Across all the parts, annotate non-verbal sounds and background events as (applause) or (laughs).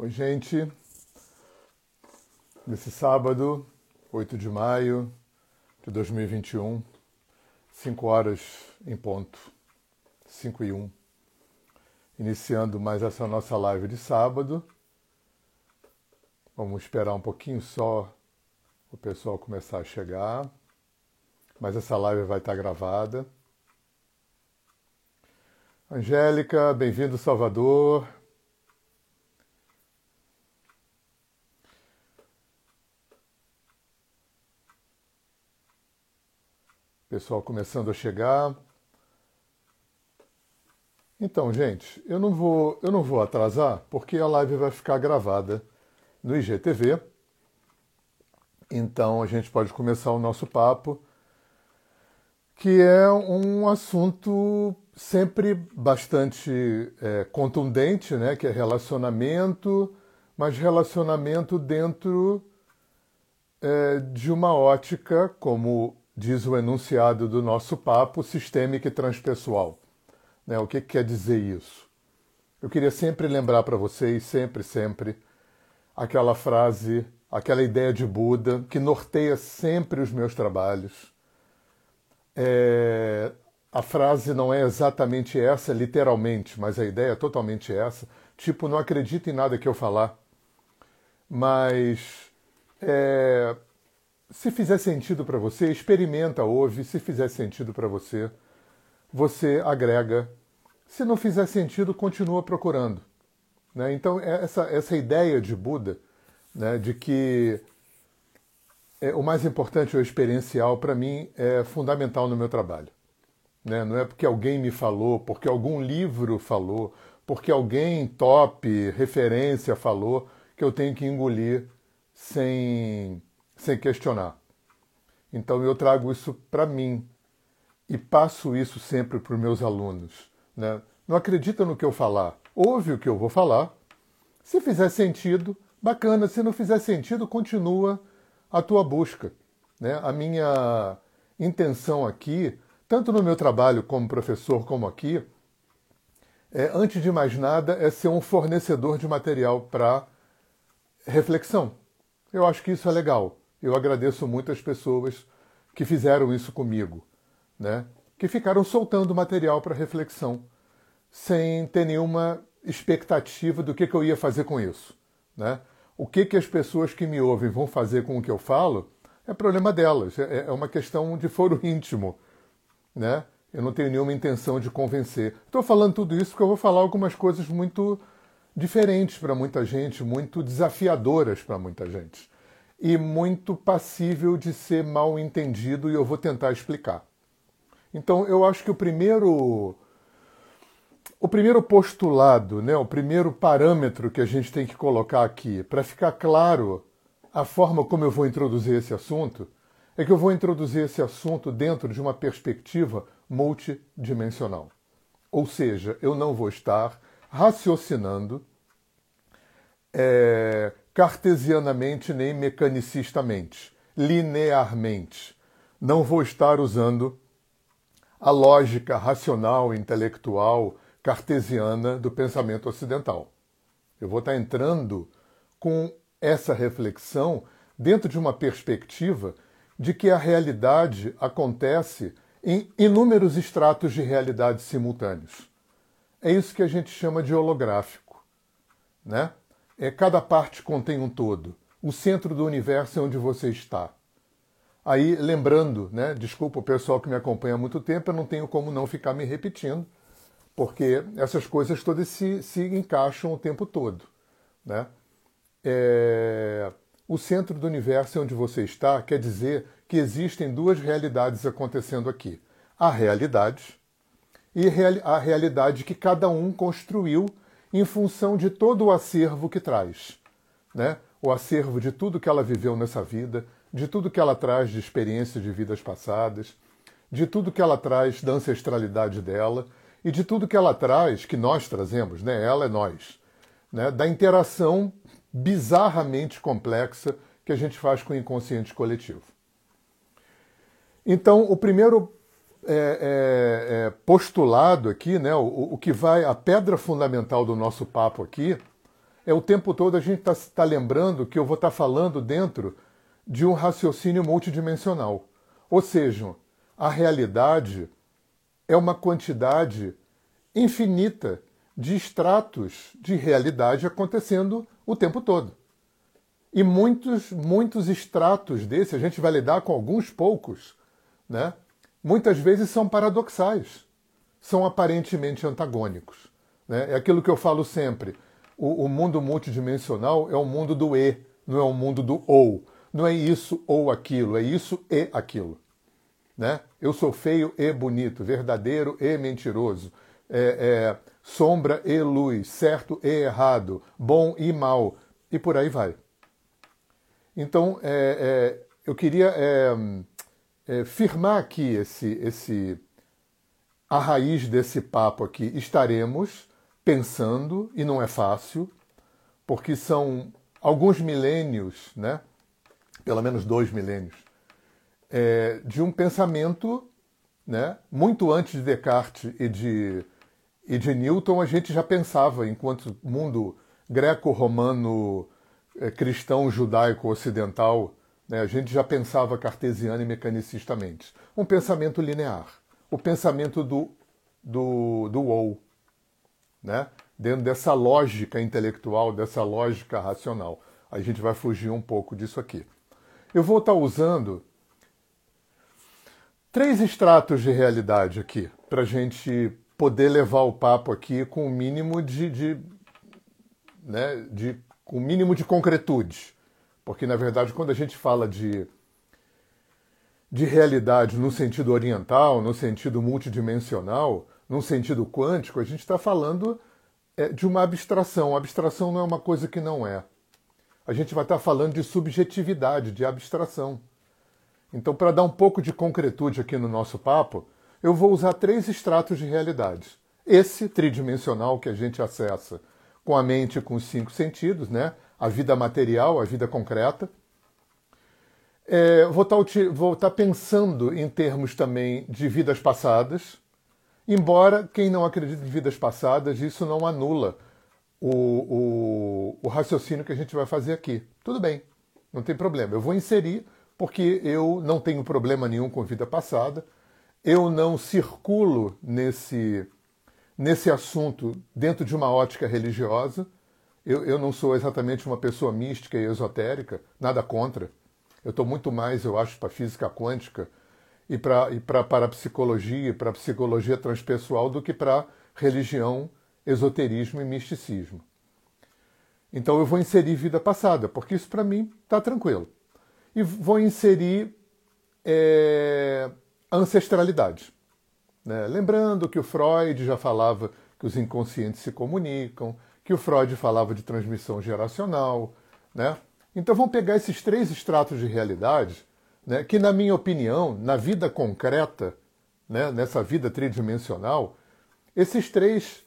Oi, gente. Nesse sábado, 8 de maio de 2021, 5 horas em ponto, 5 e 1. Iniciando mais essa nossa live de sábado. Vamos esperar um pouquinho só o pessoal começar a chegar. Mas essa live vai estar gravada. Angélica, bem-vindo Salvador. Pessoal começando a chegar. Então, gente, eu não vou, eu não vou atrasar porque a live vai ficar gravada no IGTV. Então a gente pode começar o nosso papo, que é um assunto sempre bastante é, contundente, né? Que é relacionamento, mas relacionamento dentro é, de uma ótica como diz o enunciado do nosso papo, sistêmico e transpessoal. Né? O que, que quer dizer isso? Eu queria sempre lembrar para vocês, sempre, sempre, aquela frase, aquela ideia de Buda que norteia sempre os meus trabalhos. É, a frase não é exatamente essa, literalmente, mas a ideia é totalmente essa. Tipo, não acredito em nada que eu falar. Mas é, se fizer sentido para você, experimenta, ouve. Se fizer sentido para você, você agrega. Se não fizer sentido, continua procurando. Né? Então, é essa, essa ideia de Buda, né, de que é, o mais importante é o experiencial, para mim, é fundamental no meu trabalho. Né? Não é porque alguém me falou, porque algum livro falou, porque alguém top, referência falou, que eu tenho que engolir sem sem questionar. Então eu trago isso para mim e passo isso sempre para os meus alunos. Né? Não acredita no que eu falar, ouve o que eu vou falar. Se fizer sentido, bacana. Se não fizer sentido, continua a tua busca. Né? A minha intenção aqui, tanto no meu trabalho como professor, como aqui, é, antes de mais nada, é ser um fornecedor de material para reflexão. Eu acho que isso é legal. Eu agradeço muito as pessoas que fizeram isso comigo, né? que ficaram soltando material para reflexão, sem ter nenhuma expectativa do que, que eu ia fazer com isso. Né? O que, que as pessoas que me ouvem vão fazer com o que eu falo é problema delas, é, é uma questão de foro íntimo. Né? Eu não tenho nenhuma intenção de convencer. Estou falando tudo isso porque eu vou falar algumas coisas muito diferentes para muita gente, muito desafiadoras para muita gente e muito passível de ser mal entendido, e eu vou tentar explicar. Então, eu acho que o primeiro o primeiro postulado, né, o primeiro parâmetro que a gente tem que colocar aqui, para ficar claro a forma como eu vou introduzir esse assunto, é que eu vou introduzir esse assunto dentro de uma perspectiva multidimensional. Ou seja, eu não vou estar raciocinando é, cartesianamente nem mecanicistamente, linearmente. Não vou estar usando a lógica racional, intelectual, cartesiana do pensamento ocidental. Eu vou estar entrando com essa reflexão dentro de uma perspectiva de que a realidade acontece em inúmeros estratos de realidade simultâneos. É isso que a gente chama de holográfico, né? É, cada parte contém um todo. O centro do universo é onde você está. Aí, lembrando, né, desculpa o pessoal que me acompanha há muito tempo, eu não tenho como não ficar me repetindo, porque essas coisas todas se, se encaixam o tempo todo. Né? É... O centro do universo é onde você está, quer dizer que existem duas realidades acontecendo aqui. A realidade e a realidade que cada um construiu em função de todo o acervo que traz. Né? O acervo de tudo que ela viveu nessa vida, de tudo que ela traz de experiência de vidas passadas, de tudo que ela traz da ancestralidade dela e de tudo que ela traz, que nós trazemos, né? ela é nós, né? da interação bizarramente complexa que a gente faz com o inconsciente coletivo. Então, o primeiro é, é, é, postulado aqui, né, o, o que vai, a pedra fundamental do nosso papo aqui, é o tempo todo a gente está tá lembrando que eu vou estar tá falando dentro de um raciocínio multidimensional. Ou seja, a realidade é uma quantidade infinita de estratos de realidade acontecendo o tempo todo. E muitos, muitos estratos desse, a gente vai lidar com alguns poucos, né? Muitas vezes são paradoxais, são aparentemente antagônicos. Né? É aquilo que eu falo sempre: o, o mundo multidimensional é o mundo do E, não é o mundo do ou. Não é isso ou aquilo, é isso e aquilo. Né? Eu sou feio e bonito, verdadeiro e mentiroso, é, é, sombra e luz, certo e errado, bom e mal, e por aí vai. Então, é, é eu queria é, firmar aqui esse, esse, a raiz desse papo aqui. Estaremos pensando, e não é fácil, porque são alguns milênios, né? pelo menos dois milênios, é, de um pensamento, né? muito antes de Descartes e de, e de Newton, a gente já pensava, enquanto mundo greco-romano, é, cristão, judaico, ocidental, né? a gente já pensava cartesiano e mecanicistamente. Um pensamento linear, o pensamento do, do, do ou, né? dentro dessa lógica intelectual, dessa lógica racional. A gente vai fugir um pouco disso aqui. Eu vou estar usando três extratos de realidade aqui, para a gente poder levar o papo aqui com o mínimo de, de, né, de, com o mínimo de concretude. Porque, na verdade, quando a gente fala de, de realidade no sentido oriental, no sentido multidimensional, no sentido quântico, a gente está falando é, de uma abstração. A abstração não é uma coisa que não é a gente vai estar falando de subjetividade, de abstração. Então, para dar um pouco de concretude aqui no nosso papo, eu vou usar três estratos de realidade. Esse tridimensional que a gente acessa com a mente com os cinco sentidos, né? A vida material, a vida concreta. É, vou, estar, vou estar pensando em termos também de vidas passadas, embora quem não acredita em vidas passadas, isso não anula o, o, o raciocínio que a gente vai fazer aqui. Tudo bem, não tem problema. Eu vou inserir porque eu não tenho problema nenhum com vida passada, eu não circulo nesse, nesse assunto dentro de uma ótica religiosa, eu, eu não sou exatamente uma pessoa mística e esotérica, nada contra. Eu estou muito mais, eu acho, para física quântica e para e para psicologia, para psicologia transpessoal do que para religião esoterismo e misticismo. Então eu vou inserir vida passada, porque isso para mim está tranquilo. E vou inserir é, ancestralidade. Né? Lembrando que o Freud já falava que os inconscientes se comunicam, que o Freud falava de transmissão geracional. Né? Então vamos pegar esses três estratos de realidade, né, que, na minha opinião, na vida concreta, né, nessa vida tridimensional, esses três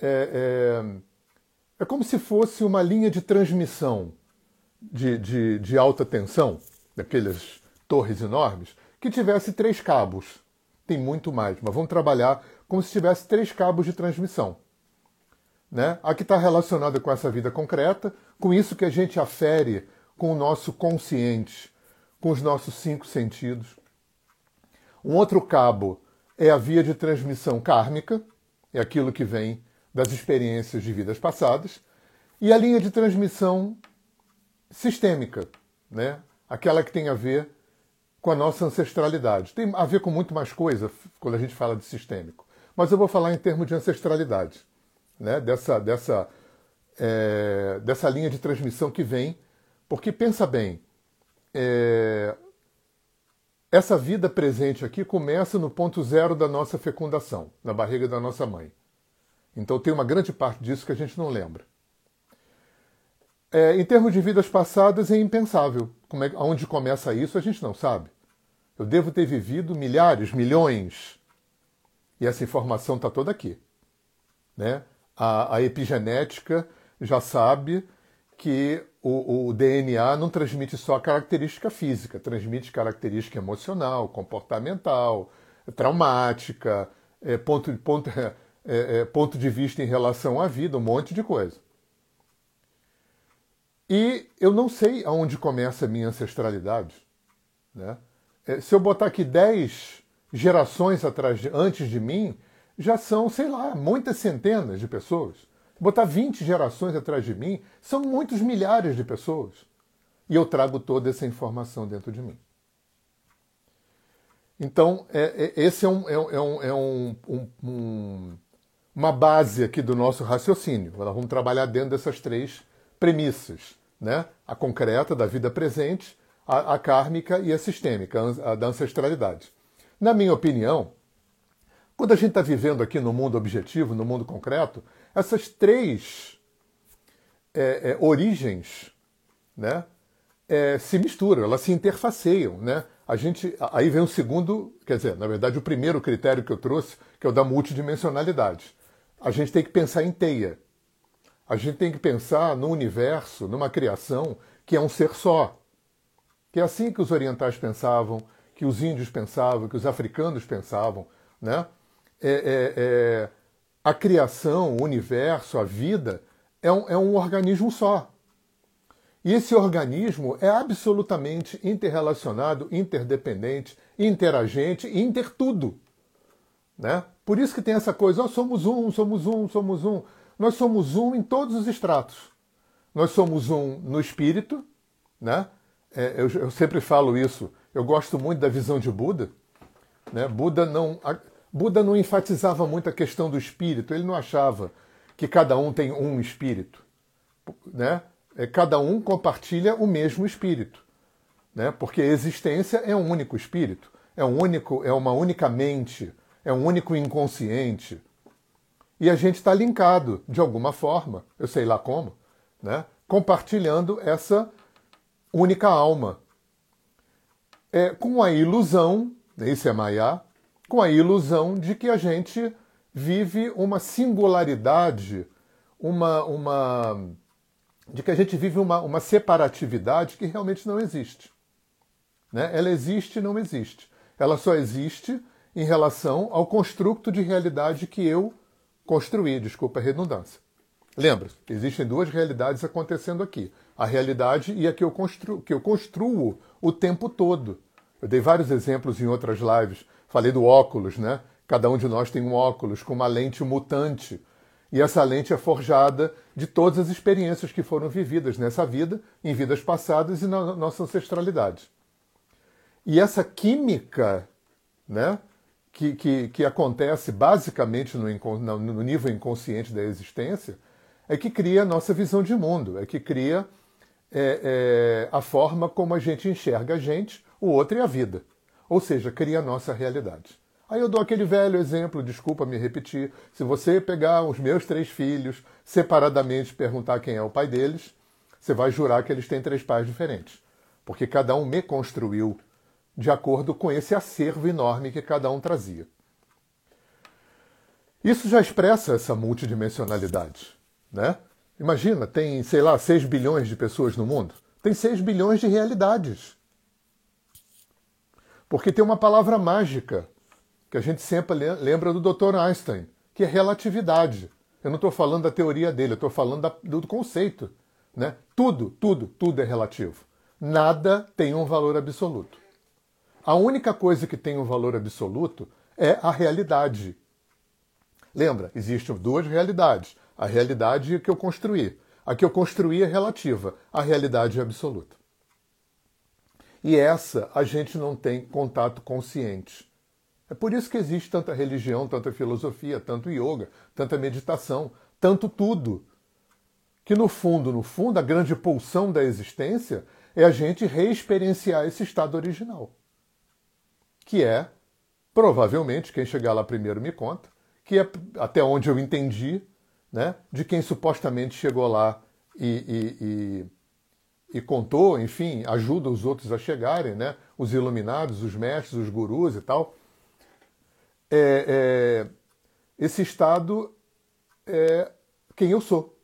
é, é, é como se fosse uma linha de transmissão de, de, de alta tensão, daquelas torres enormes, que tivesse três cabos. Tem muito mais, mas vamos trabalhar como se tivesse três cabos de transmissão. Né? A que está relacionada com essa vida concreta, com isso que a gente afere com o nosso consciente, com os nossos cinco sentidos. Um outro cabo é a via de transmissão kármica, é aquilo que vem das experiências de vidas passadas, e a linha de transmissão sistêmica, né? aquela que tem a ver com a nossa ancestralidade. Tem a ver com muito mais coisa quando a gente fala de sistêmico. Mas eu vou falar em termos de ancestralidade, né? dessa, dessa, é, dessa linha de transmissão que vem, porque pensa bem, é, essa vida presente aqui começa no ponto zero da nossa fecundação, na barriga da nossa mãe. Então tem uma grande parte disso que a gente não lembra. É, em termos de vidas passadas, é impensável. Como é, onde começa isso, a gente não sabe. Eu devo ter vivido milhares, milhões. E essa informação está toda aqui. Né? A, a, epigenética já sabe que o, o, DNA não transmite só característica física, transmite característica emocional, comportamental, traumática, é, ponto, ponto, é, é, ponto de vista em relação à vida, um monte de coisa. E eu não sei aonde começa a minha ancestralidade. Né? É, se eu botar aqui 10 gerações atrás de, antes de mim, já são, sei lá, muitas centenas de pessoas. Botar 20 gerações atrás de mim, são muitos milhares de pessoas. E eu trago toda essa informação dentro de mim. Então, é, é, esse é, um, é, um, é um, um, uma base aqui do nosso raciocínio. Nós vamos trabalhar dentro dessas três premissas. Né? A concreta, da vida presente, a, a kármica e a sistêmica, a da ancestralidade. Na minha opinião, quando a gente está vivendo aqui no mundo objetivo, no mundo concreto, essas três é, é, origens né, é, se misturam, elas se interfaceiam. Né? A gente, aí vem o segundo, quer dizer, na verdade, o primeiro critério que eu trouxe, que é o da multidimensionalidade. A gente tem que pensar em teia. A gente tem que pensar no universo, numa criação que é um ser só. Que é assim que os orientais pensavam, que os índios pensavam, que os africanos pensavam. Né? É, é, é, a criação, o universo, a vida, é um, é um organismo só. E esse organismo é absolutamente interrelacionado, interdependente, interagente, intertudo. Né? Por isso que tem essa coisa, nós somos um, somos um, somos um. Nós somos um em todos os estratos. Nós somos um no espírito, né? É, eu, eu, sempre falo isso. Eu gosto muito da visão de Buda. Né? Buda não Buda não enfatizava muito a questão do espírito, ele não achava que cada um tem um espírito. Né? É, cada um compartilha o mesmo espírito. Né? Porque a existência é um único espírito, é, um único, é uma única mente, é um único inconsciente. E a gente está linkado, de alguma forma, eu sei lá como, né? compartilhando essa única alma. É, com a ilusão, isso é Maya, com a ilusão de que a gente vive uma singularidade, uma, uma de que a gente vive uma, uma separatividade que realmente não existe. Né? Ela existe e não existe. Ela só existe em relação ao construto de realidade que eu construí, desculpa a redundância. Lembra, existem duas realidades acontecendo aqui. A realidade e a que eu, construo, que eu construo o tempo todo. Eu dei vários exemplos em outras lives Falei do óculos, né? Cada um de nós tem um óculos com uma lente mutante. E essa lente é forjada de todas as experiências que foram vividas nessa vida, em vidas passadas e na nossa ancestralidade. E essa química né, que, que, que acontece basicamente no, no nível inconsciente da existência é que cria a nossa visão de mundo, é que cria é, é, a forma como a gente enxerga a gente, o outro e a vida. Ou seja, cria a nossa realidade. Aí eu dou aquele velho exemplo, desculpa me repetir. Se você pegar os meus três filhos separadamente perguntar quem é o pai deles, você vai jurar que eles têm três pais diferentes. Porque cada um me construiu de acordo com esse acervo enorme que cada um trazia. Isso já expressa essa multidimensionalidade. Né? Imagina, tem, sei lá, 6 bilhões de pessoas no mundo. Tem 6 bilhões de realidades. Porque tem uma palavra mágica que a gente sempre lembra do Dr. Einstein, que é relatividade. Eu não estou falando da teoria dele, eu estou falando da, do conceito. Né? Tudo, tudo, tudo é relativo. Nada tem um valor absoluto. A única coisa que tem um valor absoluto é a realidade. Lembra, existem duas realidades. A realidade que eu construí. A que eu construí é relativa, a realidade é absoluta. E essa a gente não tem contato consciente. É por isso que existe tanta religião, tanta filosofia, tanto yoga, tanta meditação, tanto tudo. Que no fundo, no fundo, a grande pulsão da existência é a gente reexperienciar esse estado original. Que é, provavelmente, quem chegar lá primeiro me conta, que é até onde eu entendi, né, de quem supostamente chegou lá e, e, e contou, enfim, ajuda os outros a chegarem, né? os iluminados, os mestres, os gurus e tal. É, é, esse estado é quem eu sou.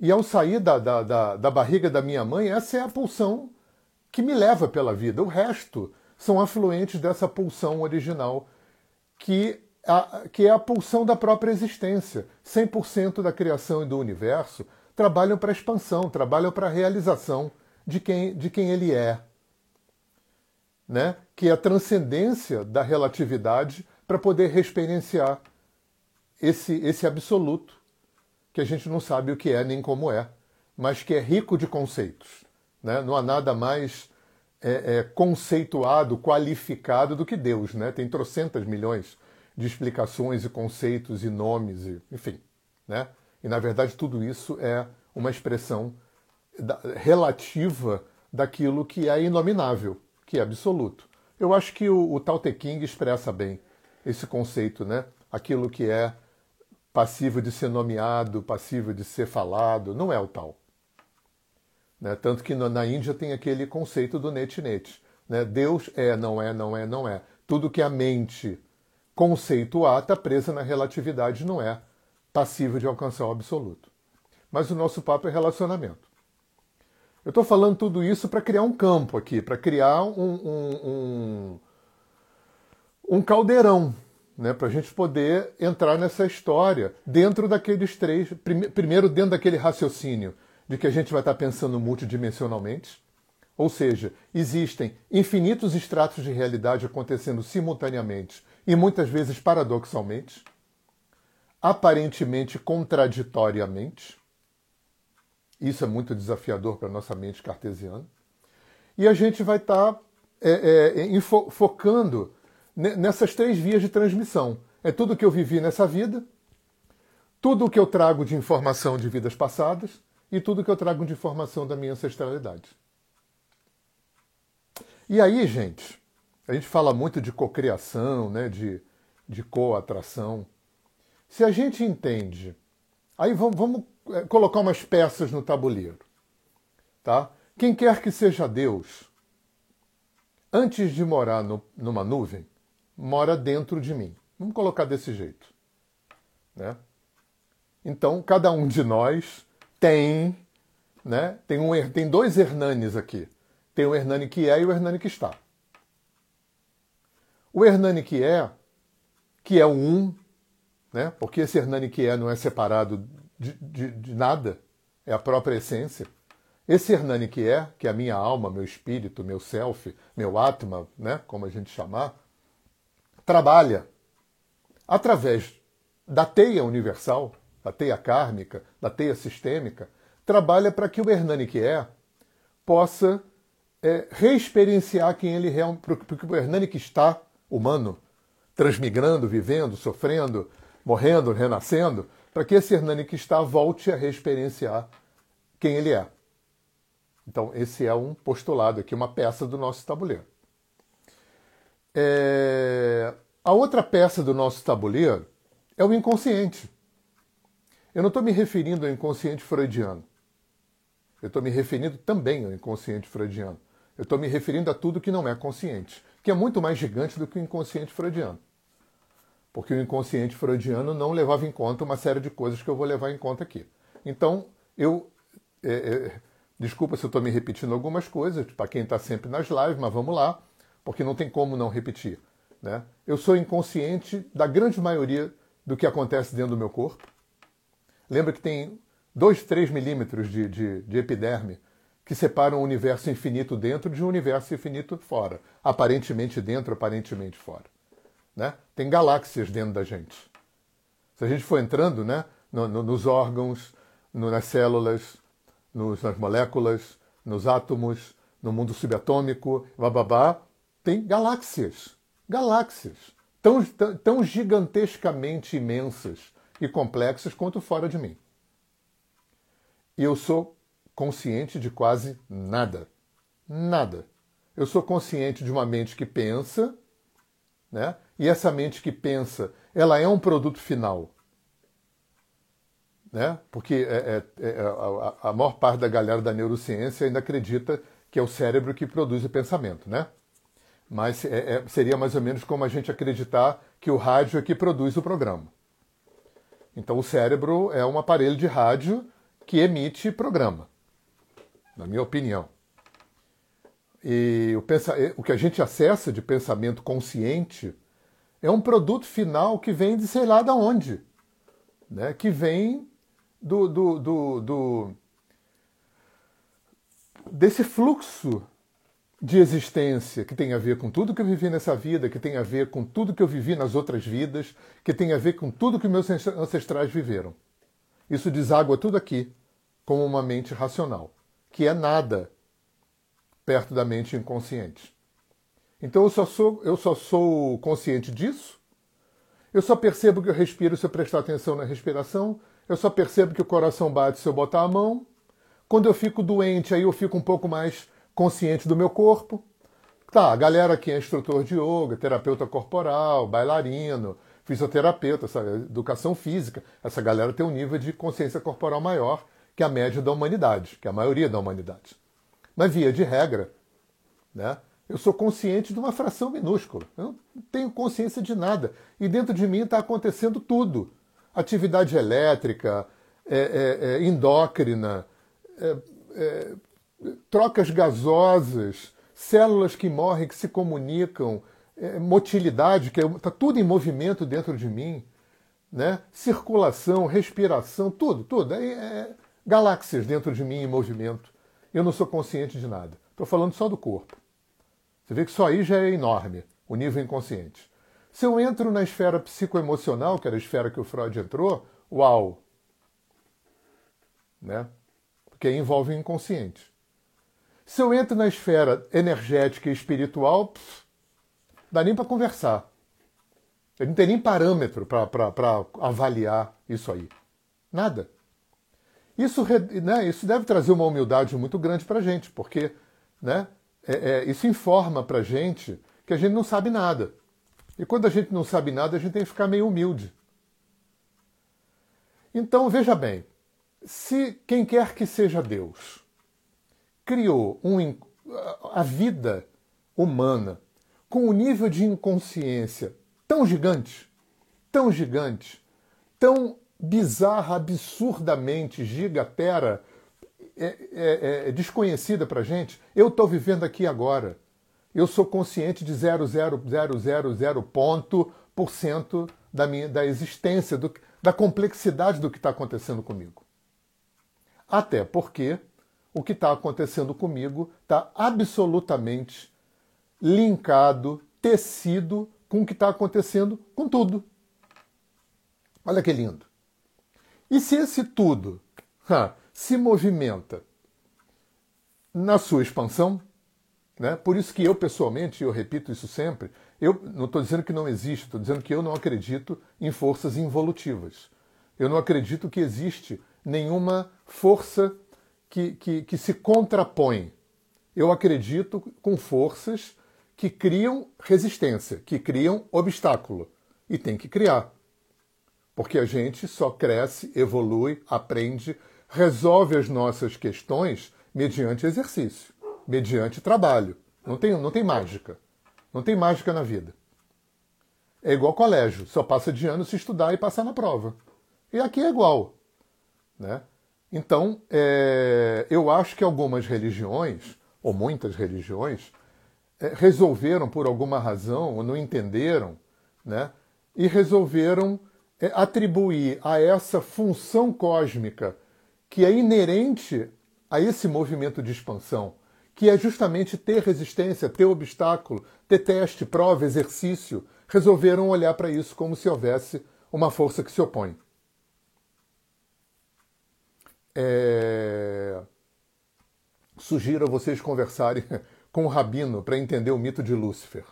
E ao sair da, da, da, da barriga da minha mãe, essa é a pulsão que me leva pela vida. O resto são afluentes dessa pulsão original, que, a, que é a pulsão da própria existência. 100% da criação e do universo trabalham para a expansão, trabalham para a realização de quem, de quem ele é. Né? Que é a transcendência da relatividade para poder reexperienciar esse, esse absoluto, que a gente não sabe o que é nem como é, mas que é rico de conceitos. Né? Não há nada mais é, é, conceituado, qualificado do que Deus. Né? Tem trocentas milhões de explicações e conceitos e nomes, e, enfim. Né? E, na verdade, tudo isso é uma expressão relativa daquilo que é inominável, que é absoluto. Eu acho que o, o Tao Te King expressa bem esse conceito, né? Aquilo que é passível de ser nomeado, passível de ser falado, não é o tal. Né? Tanto que na Índia tem aquele conceito do net-net. Né? Deus é, não é, não é, não é. Tudo que a mente conceituar está presa na relatividade, não é passível de alcançar o absoluto. Mas o nosso papo é relacionamento. Eu estou falando tudo isso para criar um campo aqui, para criar um, um, um, um caldeirão, né, para a gente poder entrar nessa história dentro daqueles três. Primeiro, dentro daquele raciocínio de que a gente vai estar tá pensando multidimensionalmente, ou seja, existem infinitos estratos de realidade acontecendo simultaneamente e muitas vezes paradoxalmente, aparentemente contraditoriamente. Isso é muito desafiador para a nossa mente cartesiana. E a gente vai estar tá, é, é, focando nessas três vias de transmissão. É tudo que eu vivi nessa vida, tudo o que eu trago de informação de vidas passadas e tudo que eu trago de informação da minha ancestralidade. E aí, gente, a gente fala muito de cocriação, né, de, de co-atração. Se a gente entende, aí vamos, vamos é, colocar umas peças no tabuleiro, tá? Quem quer que seja Deus, antes de morar no, numa nuvem, mora dentro de mim. Vamos colocar desse jeito. Né? Então, cada um de nós tem, né, tem, um, tem dois Hernanes aqui. Tem o Hernani que é e o Hernani que está. O Hernani que é, que é o um, né, porque esse Hernani que é não é separado de, de, de nada, é a própria essência. Esse Hernani que é, que é a minha alma, meu espírito, meu self, meu atma, né, como a gente chamar, trabalha através da teia universal, da teia kármica, da teia sistêmica, trabalha para que o Hernani que é possa é, reexperienciar quem ele realmente. Porque o Hernani que está humano, transmigrando, vivendo, sofrendo, morrendo, renascendo, para que esse Hernani que está volte a reexperienciar quem ele é. Então, esse é um postulado aqui, uma peça do nosso tabuleiro. É... A outra peça do nosso tabuleiro é o inconsciente. Eu não estou me referindo ao inconsciente freudiano. Eu estou me referindo também ao inconsciente freudiano. Eu estou me referindo a tudo que não é consciente, que é muito mais gigante do que o inconsciente freudiano. Porque o inconsciente freudiano não levava em conta uma série de coisas que eu vou levar em conta aqui. Então, eu. É, é, desculpa se eu estou me repetindo algumas coisas, para quem está sempre nas lives, mas vamos lá porque não tem como não repetir. Né? Eu sou inconsciente da grande maioria do que acontece dentro do meu corpo. Lembra que tem 2, 3 milímetros de, de, de epiderme que separam o universo infinito dentro de um universo infinito fora. Aparentemente dentro, aparentemente fora. Né? Tem galáxias dentro da gente. Se a gente for entrando né, no, no, nos órgãos, no, nas células, nos, nas moléculas, nos átomos, no mundo subatômico, bababá, tem galáxias. Galáxias. Tão, tão gigantescamente imensas e complexas quanto fora de mim. E eu sou consciente de quase nada. Nada. Eu sou consciente de uma mente que pensa, né? E essa mente que pensa, ela é um produto final. Né? Porque é, é, é, a, a maior parte da galera da neurociência ainda acredita que é o cérebro que produz o pensamento, né? mas é, é, seria mais ou menos como a gente acreditar que o rádio é que produz o programa. Então o cérebro é um aparelho de rádio que emite programa, na minha opinião. E o, pensa... o que a gente acessa de pensamento consciente é um produto final que vem de sei lá de onde, né? que vem do, do, do, do desse fluxo de existência que tem a ver com tudo que eu vivi nessa vida, que tem a ver com tudo que eu vivi nas outras vidas, que tem a ver com tudo que meus ancestrais viveram. Isso deságua tudo aqui como uma mente racional, que é nada perto da mente inconsciente. Então eu só sou, eu só sou consciente disso. Eu só percebo que eu respiro se eu prestar atenção na respiração. Eu só percebo que o coração bate se eu botar a mão. Quando eu fico doente, aí eu fico um pouco mais consciente do meu corpo. Tá, a galera aqui é instrutor de yoga, terapeuta corporal, bailarino, fisioterapeuta, essa educação física. Essa galera tem um nível de consciência corporal maior que a média da humanidade, que a maioria da humanidade. Mas, via de regra, né, eu sou consciente de uma fração minúscula. Eu não tenho consciência de nada. E dentro de mim está acontecendo tudo. Atividade elétrica, é, é, é, endócrina, é, é, trocas gasosas, células que morrem, que se comunicam, é, motilidade, que está tudo em movimento dentro de mim, né? circulação, respiração, tudo, tudo. É, galáxias dentro de mim em movimento. Eu não sou consciente de nada. Estou falando só do corpo. Você vê que só aí já é enorme, o nível inconsciente. Se eu entro na esfera psicoemocional, que era a esfera que o Freud entrou, uau! Né? Porque envolve o inconsciente. Se eu entro na esfera energética e espiritual, pff, dá nem para conversar. Eu não tem nem parâmetro para avaliar isso aí. Nada. Isso, né, isso deve trazer uma humildade muito grande para a gente, porque né, é, é, isso informa para a gente que a gente não sabe nada. E quando a gente não sabe nada, a gente tem que ficar meio humilde. Então, veja bem, se quem quer que seja Deus criou um, a vida humana com um nível de inconsciência tão gigante, tão gigante, tão bizarra, absurdamente gigatera, é, é, é desconhecida para gente, eu estou vivendo aqui agora. Eu sou consciente de 0,0000 ponto por cento da minha da existência, do, da complexidade do que está acontecendo comigo. Até porque o que está acontecendo comigo está absolutamente linkado, tecido com o que está acontecendo com tudo. Olha que lindo. E se esse tudo se movimenta na sua expansão, né? por isso que eu pessoalmente, eu repito isso sempre, eu não estou dizendo que não existe, estou dizendo que eu não acredito em forças involutivas. Eu não acredito que existe nenhuma força que, que, que se contrapõe. Eu acredito com forças que criam resistência, que criam obstáculo. E tem que criar. Porque a gente só cresce, evolui, aprende, resolve as nossas questões mediante exercício, mediante trabalho. Não tem, não tem mágica. Não tem mágica na vida. É igual colégio, só passa de ano se estudar e passar na prova. E aqui é igual. Né? Então, é, eu acho que algumas religiões, ou muitas religiões, é, resolveram, por alguma razão, ou não entenderam, né, e resolveram é, atribuir a essa função cósmica que é inerente a esse movimento de expansão, que é justamente ter resistência, ter obstáculo, ter teste, prova, exercício, resolveram olhar para isso como se houvesse uma força que se opõe. É... Sugiro a vocês conversarem (laughs) com o Rabino para entender o mito de Lúcifer,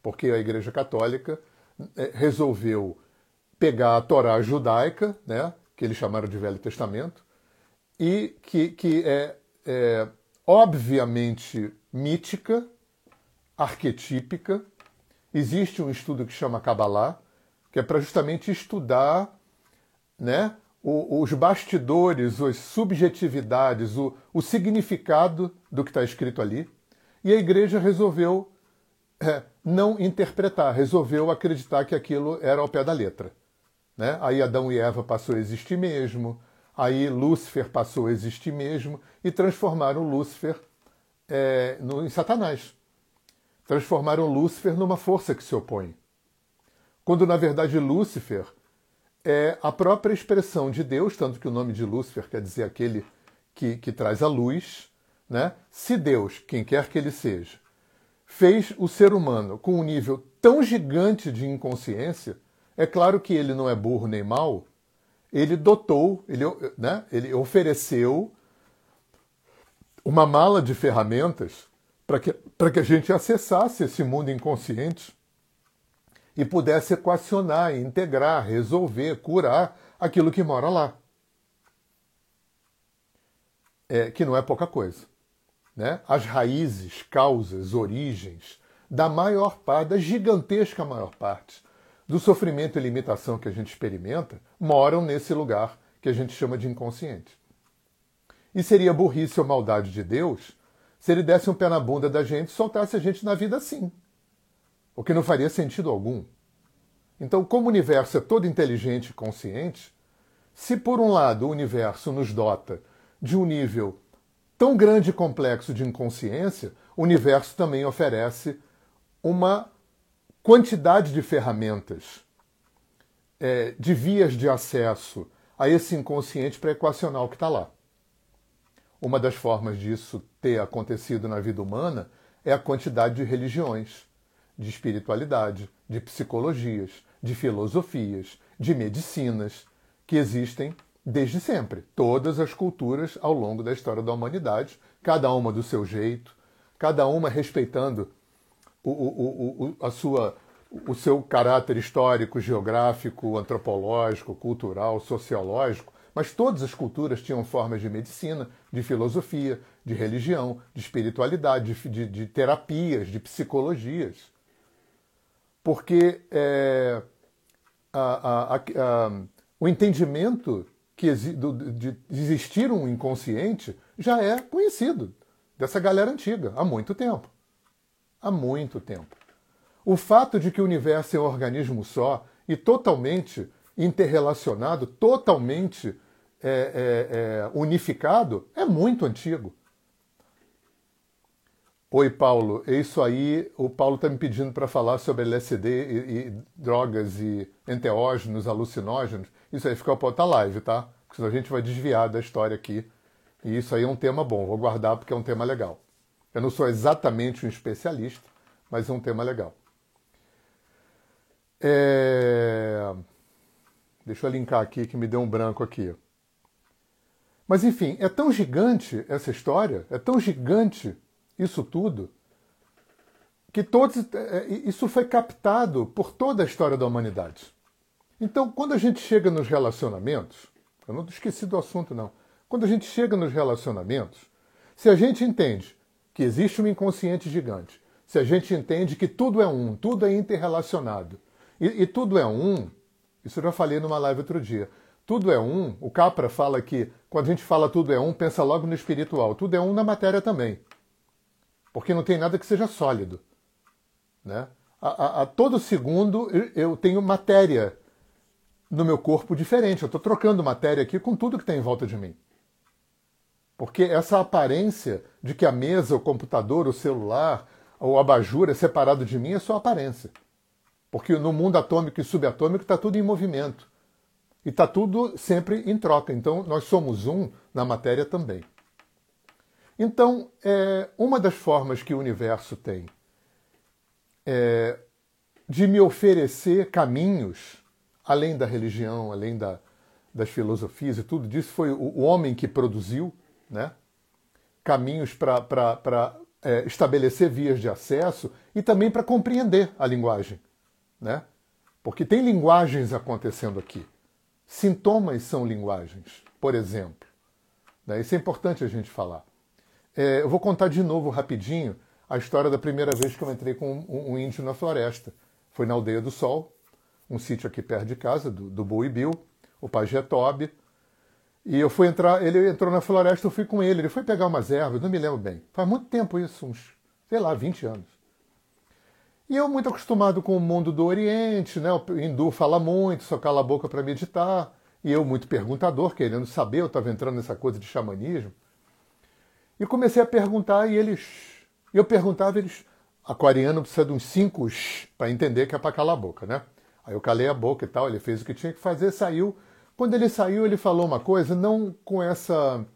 porque a Igreja Católica é, resolveu pegar a Torá judaica, né, que eles chamaram de Velho Testamento, e que, que é, é obviamente mítica, arquetípica. Existe um estudo que chama Kabbalah, que é para justamente estudar né, os bastidores, as subjetividades, o, o significado do que está escrito ali. E a igreja resolveu é, não interpretar, resolveu acreditar que aquilo era ao pé da letra. Né? Aí Adão e Eva passou a existir mesmo, aí Lúcifer passou a existir mesmo, e transformaram Lúcifer é, no, em Satanás. Transformaram Lúcifer numa força que se opõe. Quando, na verdade, Lúcifer é a própria expressão de Deus, tanto que o nome de Lúcifer quer dizer aquele que, que traz a luz. Né? Se Deus, quem quer que ele seja, fez o ser humano com um nível tão gigante de inconsciência, é claro que ele não é burro nem mau, ele dotou, ele, né, ele ofereceu uma mala de ferramentas para que, que a gente acessasse esse mundo inconsciente e pudesse equacionar, integrar, resolver, curar aquilo que mora lá. É, que não é pouca coisa. Né? As raízes, causas, origens da maior parte, da gigantesca maior parte do sofrimento e limitação que a gente experimenta moram nesse lugar que a gente chama de inconsciente. E seria burrice ou maldade de Deus se ele desse um pé na bunda da gente e soltasse a gente na vida assim o que não faria sentido algum. Então, como o universo é todo inteligente e consciente, se por um lado o universo nos dota de um nível tão grande e complexo de inconsciência, o universo também oferece uma quantidade de ferramentas, é, de vias de acesso a esse inconsciente o que está lá. Uma das formas disso ter acontecido na vida humana é a quantidade de religiões de espiritualidade, de psicologias, de filosofias, de medicinas que existem desde sempre. Todas as culturas ao longo da história da humanidade, cada uma do seu jeito, cada uma respeitando o, o, o, a sua, o seu caráter histórico, geográfico, antropológico, cultural, sociológico, mas todas as culturas tinham formas de medicina, de filosofia, de religião, de espiritualidade, de, de, de terapias, de psicologias porque é, a, a, a, o entendimento que de existir um inconsciente já é conhecido dessa galera antiga há muito tempo. Há muito tempo. O fato de que o universo é um organismo só e totalmente interrelacionado, totalmente é, é, é, unificado, é muito antigo. Oi, Paulo. É isso aí. O Paulo está me pedindo para falar sobre LSD e, e, drogas e enteógenos, alucinógenos. Isso aí fica para outra live, tá? Porque senão a gente vai desviar da história aqui. E isso aí é um tema bom. Vou guardar porque é um tema legal. Eu não sou exatamente um especialista, mas é um tema legal. É... Deixa eu linkar aqui que me deu um branco aqui. Mas enfim, é tão gigante essa história, é tão gigante isso tudo, que todos, é, é, isso foi captado por toda a história da humanidade. Então, quando a gente chega nos relacionamentos, eu não esqueci do assunto, não. Quando a gente chega nos relacionamentos, se a gente entende que existe um inconsciente gigante, se a gente entende que tudo é um, tudo é interrelacionado, e, e tudo é um, isso eu já falei numa live outro dia, tudo é um, o Capra fala que quando a gente fala tudo é um, pensa logo no espiritual, tudo é um na matéria também porque não tem nada que seja sólido. Né? A, a, a todo segundo eu tenho matéria no meu corpo diferente. Eu estou trocando matéria aqui com tudo que tem em volta de mim. Porque essa aparência de que a mesa, o computador, o celular, o abajur é separado de mim é só aparência. Porque no mundo atômico e subatômico está tudo em movimento. E está tudo sempre em troca. Então nós somos um na matéria também. Então, é, uma das formas que o universo tem é, de me oferecer caminhos, além da religião, além da, das filosofias e tudo disso, foi o, o homem que produziu né, caminhos para é, estabelecer vias de acesso e também para compreender a linguagem. Né? Porque tem linguagens acontecendo aqui. Sintomas são linguagens, por exemplo. Né? Isso é importante a gente falar. É, eu vou contar de novo rapidinho a história da primeira vez que eu entrei com um, um índio na floresta. Foi na Aldeia do Sol, um sítio aqui perto de casa, do, do Buibil, o pajé Tobi. E eu fui entrar, ele entrou na floresta, eu fui com ele. Ele foi pegar umas ervas, não me lembro bem. Faz muito tempo isso, uns, sei lá, 20 anos. E eu, muito acostumado com o mundo do Oriente, né? o hindu fala muito, só cala a boca para meditar. E eu, muito perguntador, querendo saber, eu estava entrando nessa coisa de xamanismo. E comecei a perguntar e eles. Eu perguntava, eles. Aquariano precisa de uns cinco para entender que é para calar a boca, né? Aí eu calei a boca e tal, ele fez o que tinha que fazer, saiu. Quando ele saiu, ele falou uma coisa, não com essa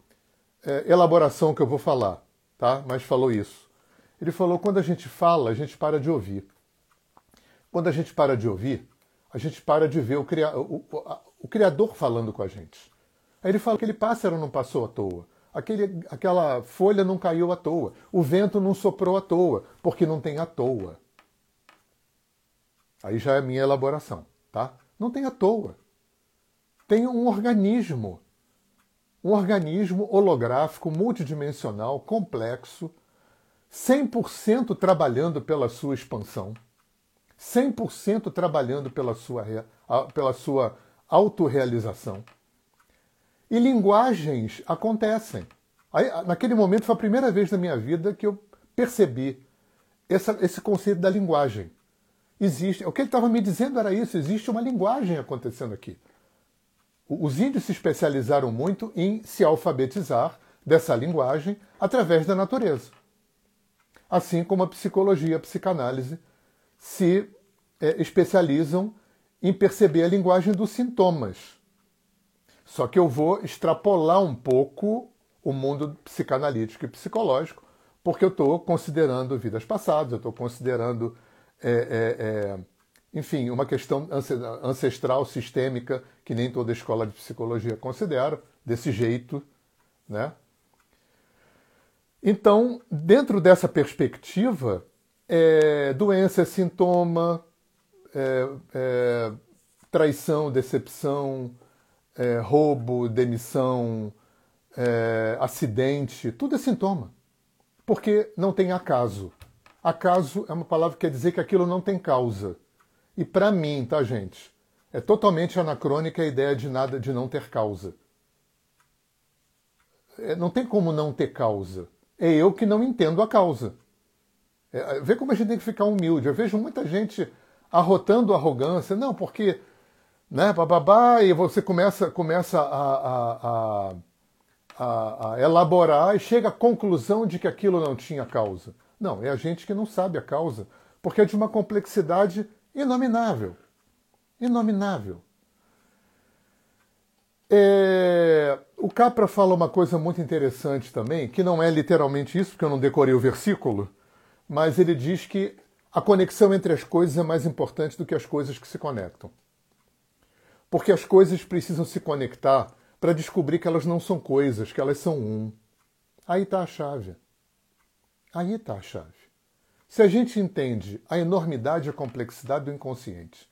é, elaboração que eu vou falar, tá? Mas falou isso. Ele falou: quando a gente fala, a gente para de ouvir. Quando a gente para de ouvir, a gente para de ver o, cria... o, o, o Criador falando com a gente. Aí ele fala que aquele pássaro não passou à toa. Aquele, aquela folha não caiu à toa. O vento não soprou à toa, porque não tem à toa. Aí já é a minha elaboração, tá? Não tem à toa. Tem um organismo. Um organismo holográfico, multidimensional, complexo, 100% trabalhando pela sua expansão, 100% trabalhando pela sua, pela sua autorrealização. E linguagens acontecem. Aí, naquele momento foi a primeira vez na minha vida que eu percebi essa, esse conceito da linguagem. Existe, o que ele estava me dizendo era isso, existe uma linguagem acontecendo aqui. Os índios se especializaram muito em se alfabetizar dessa linguagem através da natureza. Assim como a psicologia, a psicanálise se é, especializam em perceber a linguagem dos sintomas. Só que eu vou extrapolar um pouco o mundo psicanalítico e psicológico, porque eu estou considerando vidas passadas, eu estou considerando, é, é, é, enfim, uma questão ancestral, sistêmica, que nem toda escola de psicologia considera, desse jeito, né? Então, dentro dessa perspectiva, é, doença é sintoma, é, é, traição, decepção, é, roubo, demissão, é, acidente, tudo é sintoma. Porque não tem acaso. Acaso é uma palavra que quer dizer que aquilo não tem causa. E para mim, tá, gente? É totalmente anacrônica a ideia de nada de não ter causa. É, não tem como não ter causa. É eu que não entendo a causa. É, vê como a gente tem que ficar humilde. Eu vejo muita gente arrotando arrogância. Não, porque né, bababá, e você começa, começa a, a, a, a, elaborar e chega à conclusão de que aquilo não tinha causa. Não, é a gente que não sabe a causa, porque é de uma complexidade inominável. Inominável. É, o Capra fala uma coisa muito interessante também, que não é literalmente isso, porque eu não decorei o versículo, mas ele diz que a conexão entre as coisas é mais importante do que as coisas que se conectam. Porque as coisas precisam se conectar para descobrir que elas não são coisas, que elas são um. Aí está a chave. Aí está a chave. Se a gente entende a enormidade e a complexidade do inconsciente,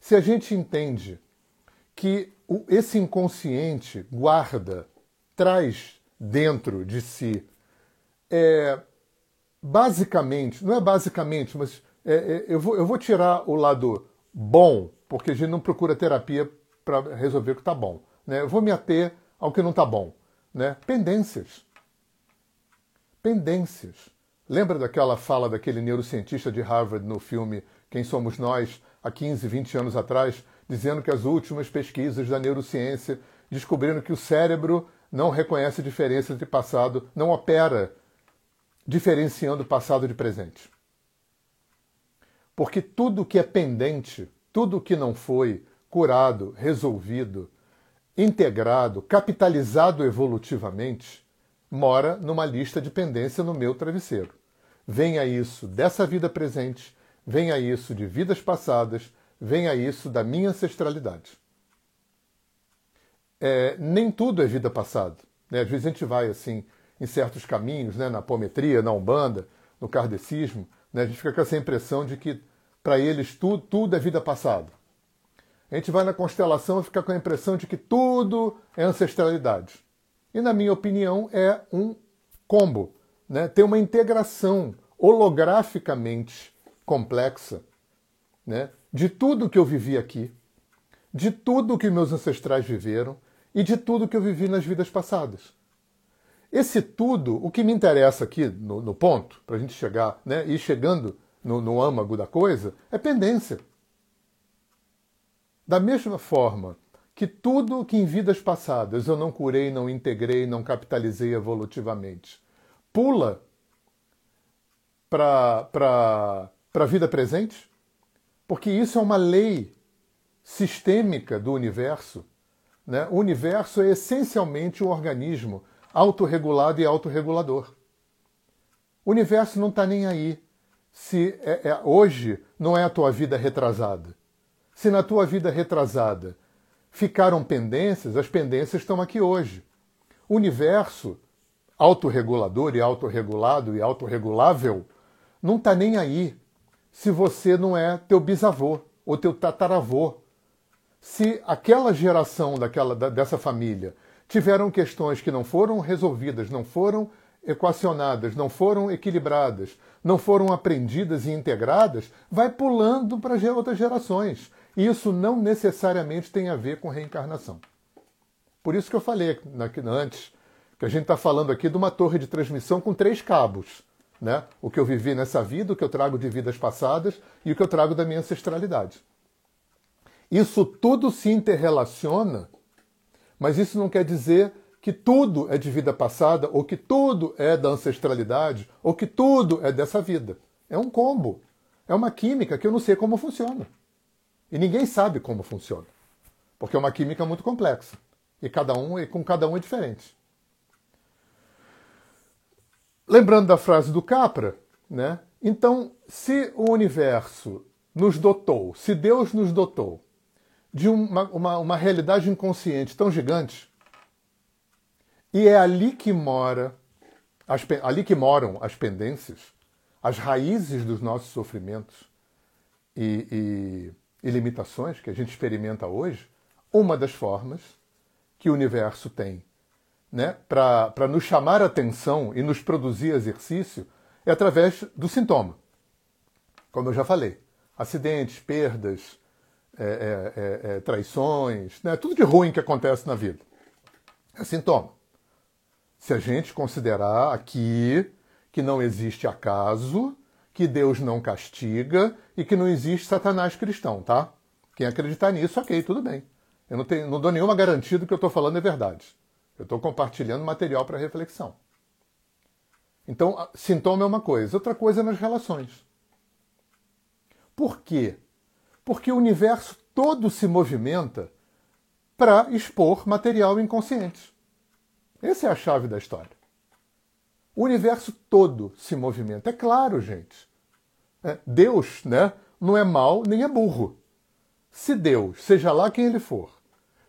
se a gente entende que esse inconsciente guarda, traz dentro de si, é, basicamente, não é basicamente, mas é, é, eu, vou, eu vou tirar o lado bom porque a gente não procura terapia para resolver o que está bom. Né? Eu vou me ater ao que não está bom. Né? Pendências. Pendências. Lembra daquela fala daquele neurocientista de Harvard no filme Quem Somos Nós, há 15, 20 anos atrás, dizendo que as últimas pesquisas da neurociência descobriram que o cérebro não reconhece diferença entre passado, não opera diferenciando passado de presente. Porque tudo que é pendente tudo que não foi curado, resolvido, integrado, capitalizado evolutivamente, mora numa lista de pendência no meu travesseiro. Venha isso dessa vida presente, venha isso de vidas passadas, venha isso da minha ancestralidade. É, nem tudo é vida passada. Né? Às vezes a gente vai assim em certos caminhos, né? na apometria, na umbanda, no kardecismo, né? a gente fica com essa impressão de que para eles tudo, tudo é vida passada. A gente vai na constelação e fica com a impressão de que tudo é ancestralidade. E, na minha opinião, é um combo. Né? Tem uma integração holograficamente complexa né? de tudo que eu vivi aqui, de tudo que meus ancestrais viveram e de tudo que eu vivi nas vidas passadas. Esse tudo, o que me interessa aqui no, no ponto, para a gente chegar, né, ir chegando no, no âmago da coisa, é pendência. Da mesma forma que tudo que em vidas passadas eu não curei, não integrei, não capitalizei evolutivamente, pula para a vida presente, porque isso é uma lei sistêmica do universo, né, o universo é essencialmente um organismo autorregulado e autorregulador. O universo não está nem aí se é, é, hoje não é a tua vida retrasada. Se na tua vida retrasada ficaram pendências, as pendências estão aqui hoje. O universo autorregulador e autorregulado e autorregulável não está nem aí se você não é teu bisavô ou teu tataravô. Se aquela geração daquela, dessa família tiveram questões que não foram resolvidas, não foram equacionadas, não foram equilibradas, não foram aprendidas e integradas, vai pulando para outras gerações. Isso não necessariamente tem a ver com reencarnação. Por isso que eu falei antes que a gente está falando aqui de uma torre de transmissão com três cabos. Né? O que eu vivi nessa vida, o que eu trago de vidas passadas e o que eu trago da minha ancestralidade. Isso tudo se interrelaciona, mas isso não quer dizer que tudo é de vida passada, ou que tudo é da ancestralidade, ou que tudo é dessa vida. É um combo. É uma química que eu não sei como funciona. E ninguém sabe como funciona. Porque é uma química muito complexa. E cada um e com cada um é diferente. Lembrando da frase do Capra, né? Então, se o universo nos dotou, se Deus nos dotou de uma, uma, uma realidade inconsciente tão gigante, e é ali que mora, as, ali que moram as pendências, as raízes dos nossos sofrimentos e, e, e limitações que a gente experimenta hoje, uma das formas que o universo tem né, para nos chamar atenção e nos produzir exercício é através do sintoma. Como eu já falei, acidentes, perdas, é, é, é, é, traições, né, tudo de ruim que acontece na vida. É sintoma. Se a gente considerar aqui que não existe acaso, que Deus não castiga e que não existe Satanás cristão, tá? Quem acreditar nisso, ok, tudo bem. Eu não, tenho, não dou nenhuma garantia do que eu estou falando é verdade. Eu estou compartilhando material para reflexão. Então, sintoma é uma coisa, outra coisa é nas relações. Por quê? Porque o universo todo se movimenta para expor material inconsciente. Essa é a chave da história. O universo todo se movimenta. É claro, gente. É, Deus né, não é mal nem é burro. Se Deus, seja lá quem ele for,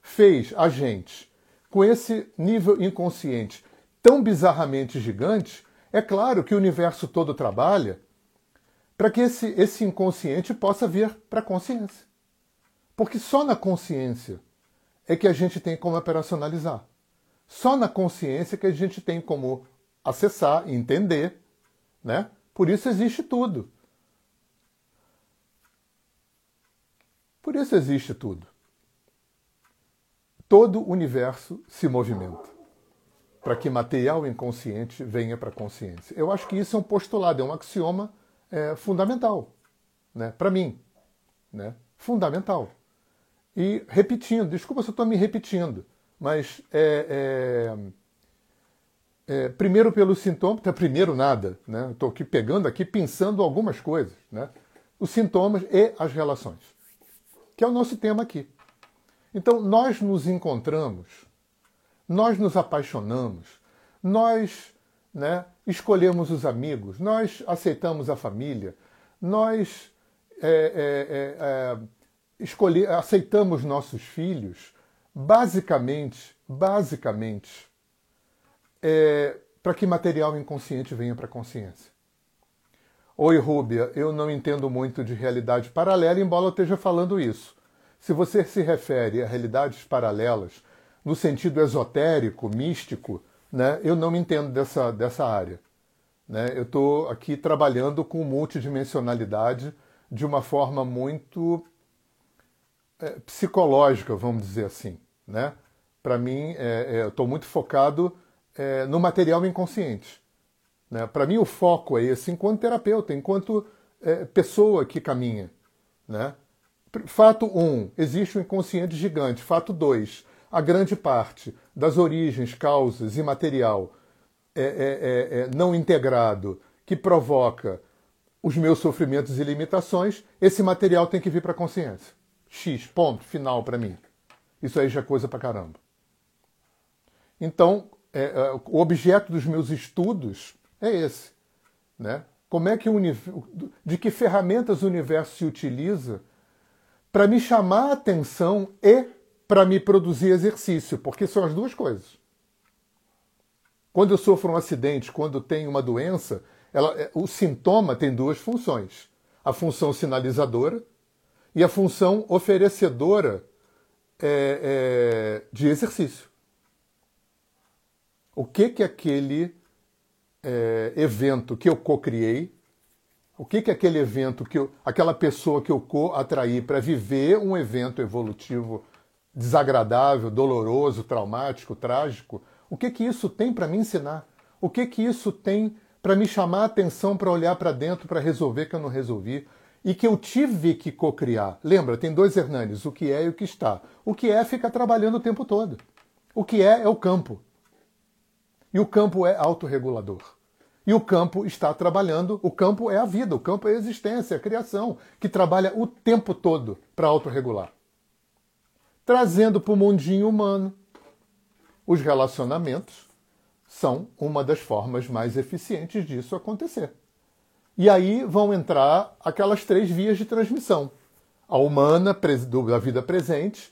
fez a gente com esse nível inconsciente tão bizarramente gigante, é claro que o universo todo trabalha para que esse, esse inconsciente possa vir para a consciência. Porque só na consciência é que a gente tem como operacionalizar. Só na consciência que a gente tem como acessar entender. Né? Por isso existe tudo. Por isso existe tudo todo o universo se movimenta para que material inconsciente venha para a consciência. Eu acho que isso é um postulado, é um axioma é, fundamental, né? para mim. Né? Fundamental. E repetindo, desculpa se eu estou me repetindo, mas é, é, é, primeiro pelo sintoma, até primeiro nada, né? Estou aqui pegando aqui, pensando algumas coisas, né? Os sintomas e as relações, que é o nosso tema aqui. Então, nós nos encontramos, nós nos apaixonamos, nós né, escolhemos os amigos, nós aceitamos a família, nós é, é, é, escolhe, aceitamos nossos filhos, basicamente, basicamente, é, para que material inconsciente venha para a consciência. Oi, Rúbia, eu não entendo muito de realidade paralela, embora eu esteja falando isso. Se você se refere a realidades paralelas no sentido esotérico, místico, né, eu não me entendo dessa, dessa área. Né? Eu estou aqui trabalhando com multidimensionalidade de uma forma muito é, psicológica, vamos dizer assim. Né? Para mim, é, é, eu estou muito focado é, no material inconsciente. Né? Para mim, o foco é esse enquanto terapeuta, enquanto é, pessoa que caminha. Né? Fato 1. Um, existe um inconsciente gigante. Fato 2. A grande parte das origens, causas e material é, é, é, é, não integrado que provoca os meus sofrimentos e limitações, esse material tem que vir para a consciência. X, ponto, final para mim. Isso aí já é coisa pra caramba. Então, é, é, o objeto dos meus estudos é esse. Né? Como é que o, de que ferramentas o universo se utiliza para me chamar a atenção e para me produzir exercício, porque são as duas coisas. Quando eu sofro um acidente, quando tenho uma doença, ela, é, o sintoma tem duas funções: a função sinalizadora e a função oferecedora é, é, de exercício. O que que aquele é, evento que eu co-criei, o que que aquele evento que eu, aquela pessoa que eu co-atraí para viver um evento evolutivo desagradável, doloroso, traumático, trágico, o que que isso tem para me ensinar? O que que isso tem para me chamar a atenção para olhar para dentro para resolver que eu não resolvi e que eu tive que cocriar? Lembra, tem dois Hernanes, o que é e o que está. O que é fica trabalhando o tempo todo. O que é é o campo. E o campo é autorregulador. E o campo está trabalhando, o campo é a vida, o campo é a existência, é a criação, que trabalha o tempo todo para autorregular trazendo para o mundinho humano. Os relacionamentos são uma das formas mais eficientes disso acontecer. E aí vão entrar aquelas três vias de transmissão: a humana da vida presente,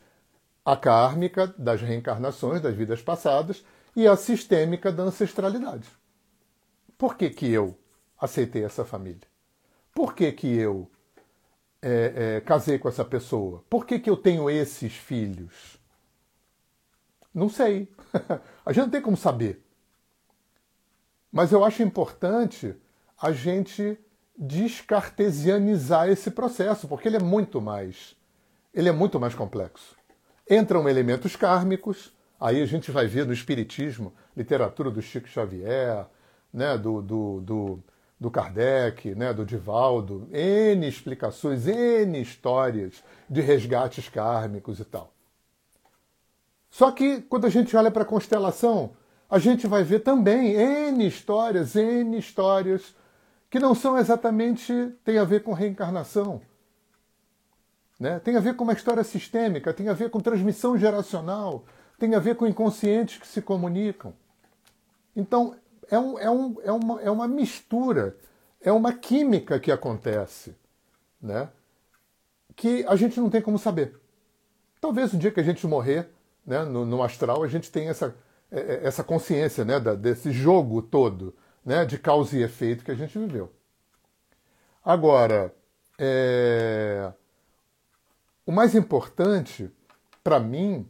a kármica das reencarnações das vidas passadas e a sistêmica da ancestralidade. Por que, que eu aceitei essa família? Por que, que eu é, é, casei com essa pessoa? Por que, que eu tenho esses filhos? Não sei. (laughs) a gente não tem como saber. Mas eu acho importante a gente descartesianizar esse processo, porque ele é muito mais, ele é muito mais complexo. Entram elementos kármicos, aí a gente vai ver no Espiritismo, literatura do Chico Xavier, né, do, do, do do Kardec, né, do Divaldo, N explicações, N histórias de resgates kármicos e tal. Só que quando a gente olha para a constelação, a gente vai ver também N histórias, N histórias que não são exatamente, tem a ver com reencarnação. Né? Tem a ver com uma história sistêmica, tem a ver com transmissão geracional, tem a ver com inconscientes que se comunicam. Então, é, um, é, um, é, uma, é uma mistura, é uma química que acontece, né? que a gente não tem como saber. Talvez o dia que a gente morrer né, no, no astral, a gente tenha essa, é, é, essa consciência né, da, desse jogo todo né, de causa e efeito que a gente viveu. Agora, é... o mais importante para mim,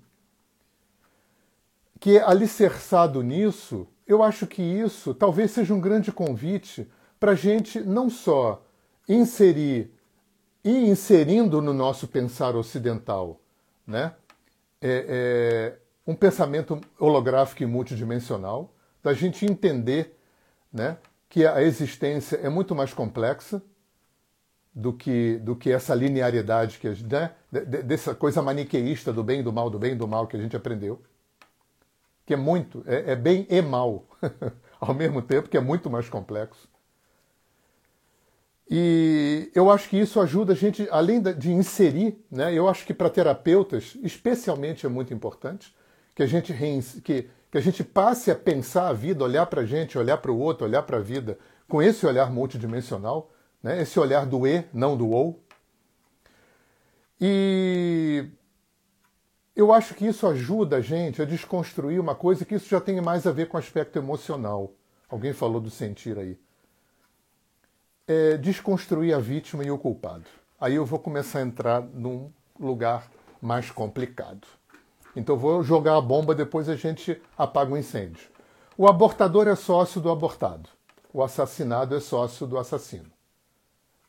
que alicerçado nisso, eu acho que isso talvez seja um grande convite para a gente não só inserir e inserindo no nosso pensar ocidental, né, é, é, um pensamento holográfico e multidimensional, da gente entender, né, que a existência é muito mais complexa do que, do que essa linearidade que né, dessa coisa maniqueísta do bem e do mal, do bem e do mal que a gente aprendeu que é muito, é, é bem e mal, (laughs) ao mesmo tempo, que é muito mais complexo. E eu acho que isso ajuda a gente, além de inserir, né, eu acho que para terapeutas, especialmente, é muito importante que a gente, que, que a gente passe a pensar a vida, olhar para a gente, olhar para o outro, olhar para a vida com esse olhar multidimensional, né, esse olhar do E, não do OU. E eu acho que isso ajuda a gente a desconstruir uma coisa que isso já tem mais a ver com o aspecto emocional. Alguém falou do sentir aí. É desconstruir a vítima e o culpado. Aí eu vou começar a entrar num lugar mais complicado. Então vou jogar a bomba, depois a gente apaga o incêndio. O abortador é sócio do abortado. O assassinado é sócio do assassino.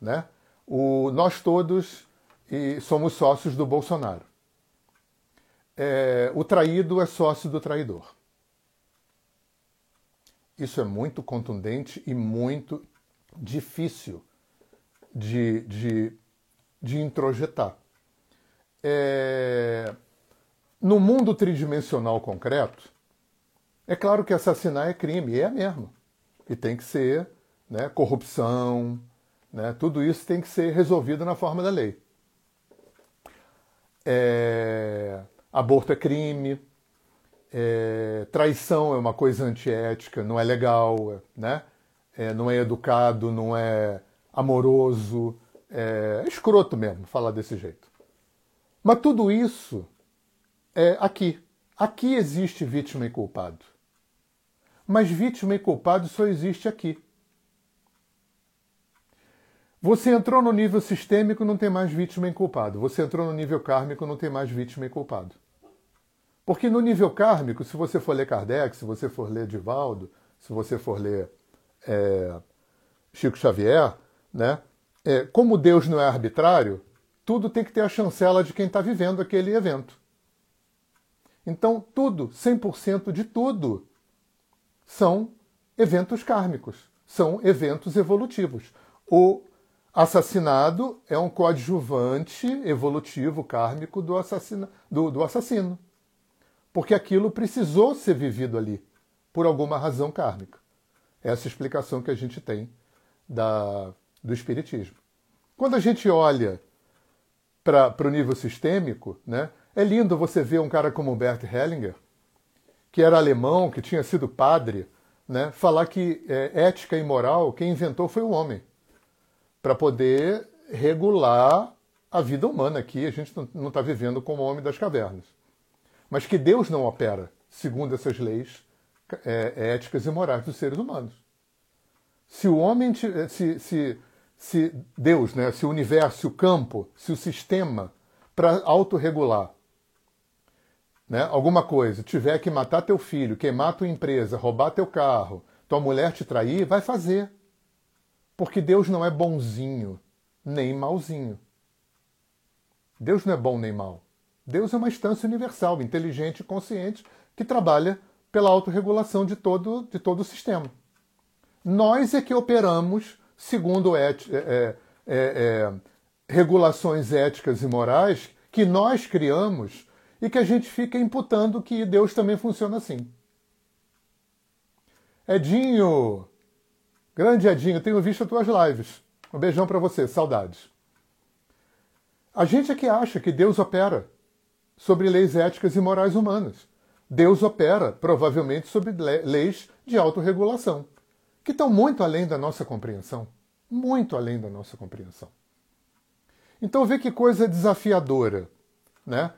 Né? O, nós todos e somos sócios do Bolsonaro é, o traído é sócio do traidor. Isso é muito contundente e muito difícil de, de, de introjetar. É, no mundo tridimensional concreto, é claro que assassinar é crime, é mesmo. E tem que ser né, corrupção, né, tudo isso tem que ser resolvido na forma da lei. é, aborto é crime, é, traição é uma coisa antiética, não é legal, né? É, não é educado, não é amoroso, é, é escroto mesmo falar desse jeito. Mas tudo isso é aqui. Aqui existe vítima e culpado. Mas vítima e culpado só existe aqui. Você entrou no nível sistêmico, não tem mais vítima e culpado. Você entrou no nível kármico, não tem mais vítima e culpado. Porque no nível kármico, se você for ler Kardec, se você for ler Divaldo, se você for ler é, Chico Xavier, né? É, como Deus não é arbitrário, tudo tem que ter a chancela de quem está vivendo aquele evento. Então, tudo, 100% de tudo, são eventos kármicos, são eventos evolutivos. O Assassinado é um coadjuvante evolutivo kármico do, assassina, do, do assassino. Porque aquilo precisou ser vivido ali, por alguma razão kármica. Essa é explicação que a gente tem da, do Espiritismo. Quando a gente olha para o nível sistêmico, né, é lindo você ver um cara como Bert Hellinger, que era alemão, que tinha sido padre, né, falar que é, ética e moral, quem inventou foi o homem para poder regular a vida humana aqui. A gente não está vivendo como o homem das cavernas. Mas que Deus não opera segundo essas leis é, éticas e morais dos seres humanos. Se o homem, se, se, se Deus, né, se o universo, se o campo, se o sistema, para autorregular né, alguma coisa, tiver que matar teu filho, queimar tua empresa, roubar teu carro, tua mulher te trair, vai fazer. Porque Deus não é bonzinho, nem malzinho. Deus não é bom nem mal. Deus é uma instância universal, inteligente e consciente, que trabalha pela autorregulação de todo, de todo o sistema. Nós é que operamos segundo é, é, é, é, regulações éticas e morais que nós criamos e que a gente fica imputando que Deus também funciona assim. Edinho, Grande Edinho, tenho visto as tuas lives. Um beijão para você, saudades. A gente é que acha que Deus opera sobre leis éticas e morais humanas. Deus opera, provavelmente, sobre leis de autorregulação, que estão muito além da nossa compreensão. Muito além da nossa compreensão. Então, vê que coisa desafiadora. Né?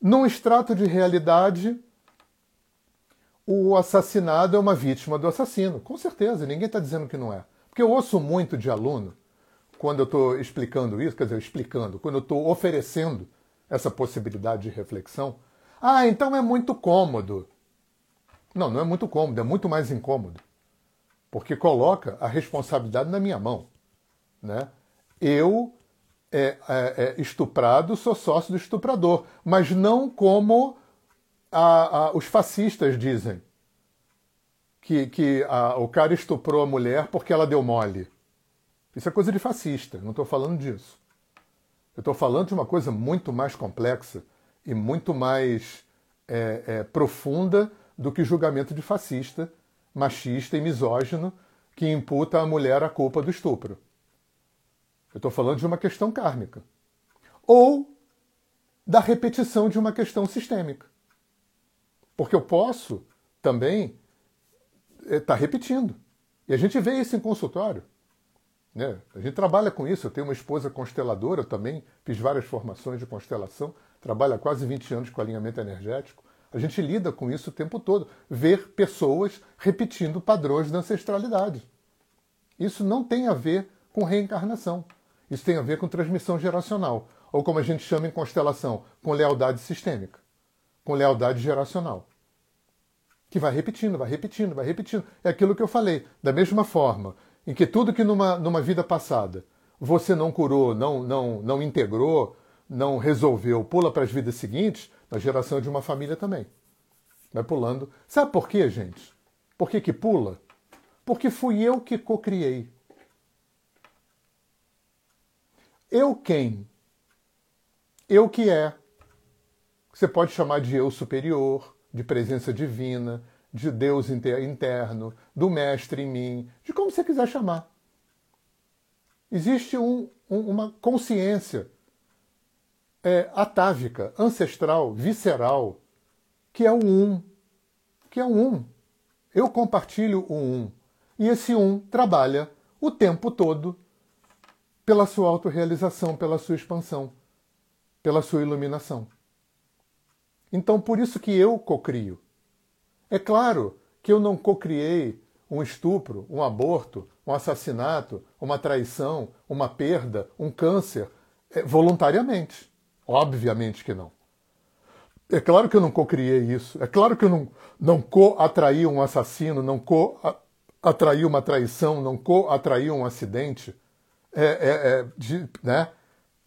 Num extrato de realidade, o assassinado é uma vítima do assassino. Com certeza, ninguém está dizendo que não é. Porque eu ouço muito de aluno, quando eu estou explicando isso, quer dizer, explicando, quando eu estou oferecendo essa possibilidade de reflexão. Ah, então é muito cômodo. Não, não é muito cômodo, é muito mais incômodo. Porque coloca a responsabilidade na minha mão. Né? Eu, é, é, é, estuprado, sou sócio do estuprador, mas não como a, a, os fascistas dizem que, que a, o cara estuprou a mulher porque ela deu mole. Isso é coisa de fascista, não estou falando disso. Eu estou falando de uma coisa muito mais complexa e muito mais é, é, profunda do que julgamento de fascista, machista e misógino que imputa à mulher a culpa do estupro. Eu estou falando de uma questão kármica. Ou da repetição de uma questão sistêmica. Porque eu posso também estar tá repetindo. E a gente vê isso em consultório. Né? A gente trabalha com isso. Eu tenho uma esposa consteladora também, fiz várias formações de constelação, trabalho há quase 20 anos com alinhamento energético. A gente lida com isso o tempo todo. Ver pessoas repetindo padrões da ancestralidade. Isso não tem a ver com reencarnação. Isso tem a ver com transmissão geracional. Ou como a gente chama em constelação, com lealdade sistêmica com lealdade geracional. Que vai repetindo, vai repetindo, vai repetindo. É aquilo que eu falei. Da mesma forma em que tudo que numa, numa vida passada você não curou, não, não, não integrou, não resolveu, pula para as vidas seguintes, na geração de uma família também. Vai pulando. Sabe por quê, gente? Por que, que pula? Porque fui eu que cocriei. Eu quem? Eu que é, você pode chamar de eu superior, de presença divina, de Deus interno, do Mestre em mim, de como você quiser chamar. Existe um, um, uma consciência é, atávica, ancestral, visceral, que é o um, que é o um. Eu compartilho o um. E esse um trabalha o tempo todo pela sua autorrealização, pela sua expansão, pela sua iluminação. Então, por isso que eu cocrio. É claro que eu não cocriei um estupro, um aborto, um assassinato, uma traição, uma perda, um câncer, é, voluntariamente. Obviamente que não. É claro que eu não cocriei isso. É claro que eu não, não co-atraí um assassino, não co-atraí uma traição, não co-atraí um acidente. É, é, é, de, né?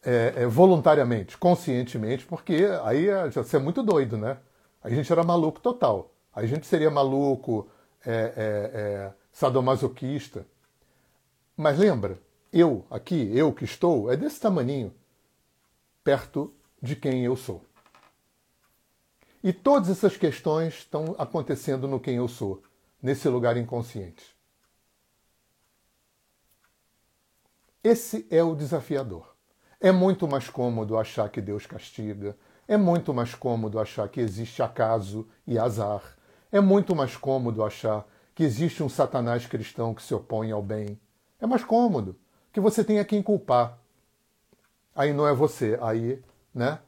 É, é, voluntariamente, conscientemente, porque aí já ser muito doido, né? A gente era maluco total. A gente seria maluco, é, é, sadomasoquista. Mas lembra, eu aqui, eu que estou, é desse tamaninho, perto de quem eu sou. E todas essas questões estão acontecendo no quem eu sou, nesse lugar inconsciente. Esse é o desafiador. É muito mais cômodo achar que Deus castiga, é muito mais cômodo achar que existe acaso e azar, é muito mais cômodo achar que existe um satanás cristão que se opõe ao bem. É mais cômodo, que você tenha quem culpar. Aí não é você, aí, né?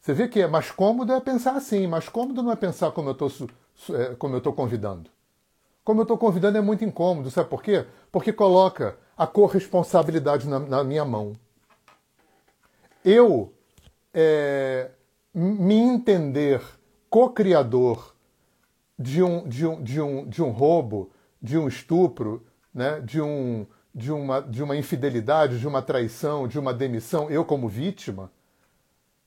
Você vê que é mais cômodo é pensar assim, mais cômodo não é pensar como eu estou é, como eu estou convidando. Como eu estou convidando é muito incômodo, sabe por quê? Porque coloca a corresponsabilidade na, na minha mão. Eu é, me entender co-criador de um, de, um, de, um, de um roubo, de um estupro, né, de, um, de, uma, de uma infidelidade, de uma traição, de uma demissão, eu como vítima,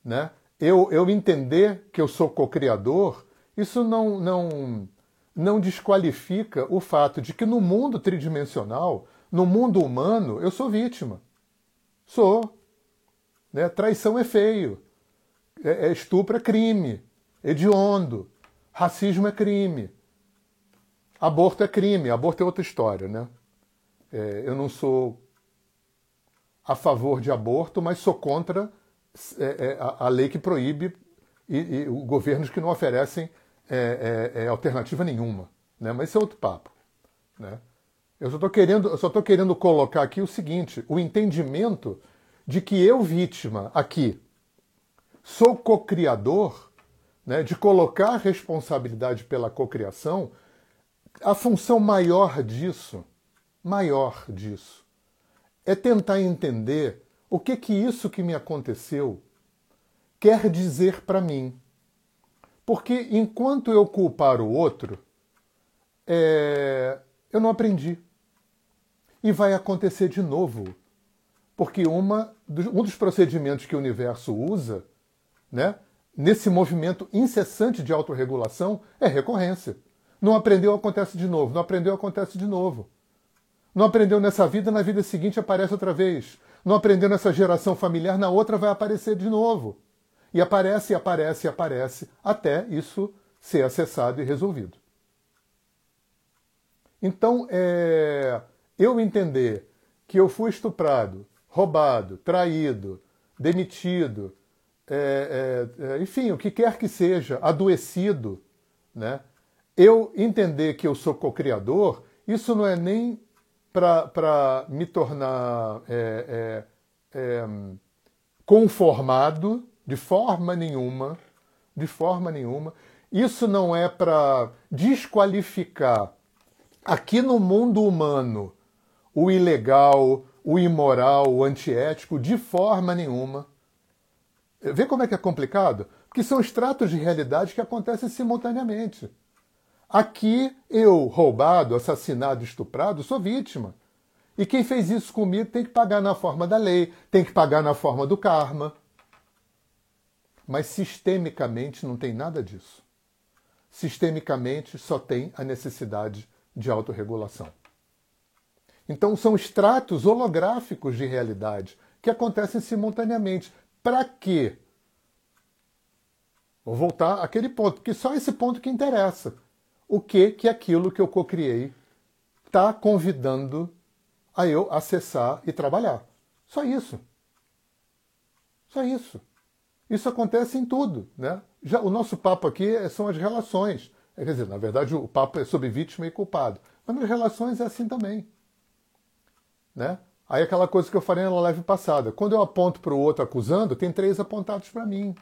né, eu, eu entender que eu sou co-criador, isso não, não, não desqualifica o fato de que no mundo tridimensional, no mundo humano, eu sou vítima. Sou. Né? Traição é feio. É, é estupro é crime. Hediondo. Racismo é crime. Aborto é crime. Aborto é outra história, né? É, eu não sou a favor de aborto, mas sou contra é, é, a, a, lei que proíbe e, e governos que não oferecem é, é, é, alternativa nenhuma. Né? Mas isso é outro papo. Né? Eu só estou querendo, só querendo colocar aqui o seguinte: o entendimento de que eu, vítima, aqui, sou co-criador né, de colocar a responsabilidade pela cocriação, a função maior disso, maior disso, é tentar entender o que que isso que me aconteceu quer dizer para mim. Porque enquanto eu culpar o outro, é, eu não aprendi. E vai acontecer de novo. Porque uma, um dos procedimentos que o universo usa, né, nesse movimento incessante de autorregulação é recorrência. Não aprendeu, acontece de novo. Não aprendeu, acontece de novo. Não aprendeu nessa vida, na vida seguinte aparece outra vez. Não aprendeu nessa geração familiar, na outra vai aparecer de novo. E aparece, aparece, aparece, até isso ser acessado e resolvido. Então, é, eu entender que eu fui estuprado, roubado, traído, demitido, é, é, é, enfim, o que quer que seja, adoecido, né? eu entender que eu sou co-criador, isso não é nem para me tornar é, é, é, conformado de forma nenhuma, de forma nenhuma. Isso não é para desqualificar aqui no mundo humano o ilegal, o imoral, o antiético, de forma nenhuma. Vê como é que é complicado? Porque são estratos de realidade que acontecem simultaneamente. Aqui, eu, roubado, assassinado, estuprado, sou vítima. E quem fez isso comigo tem que pagar na forma da lei, tem que pagar na forma do karma. Mas sistemicamente não tem nada disso. Sistemicamente só tem a necessidade de autorregulação. Então são estratos holográficos de realidade que acontecem simultaneamente. Para quê? Vou voltar àquele ponto, que só esse ponto que interessa. O que que aquilo que eu cocriei está convidando a eu acessar e trabalhar? Só isso. Só isso. Isso acontece em tudo. Né? Já, o nosso papo aqui é, são as relações. Quer dizer, na verdade, o papo é sobre vítima e culpado. Mas nas relações é assim também. Né? Aí aquela coisa que eu falei na live passada. Quando eu aponto para o outro acusando, tem três apontados para mim.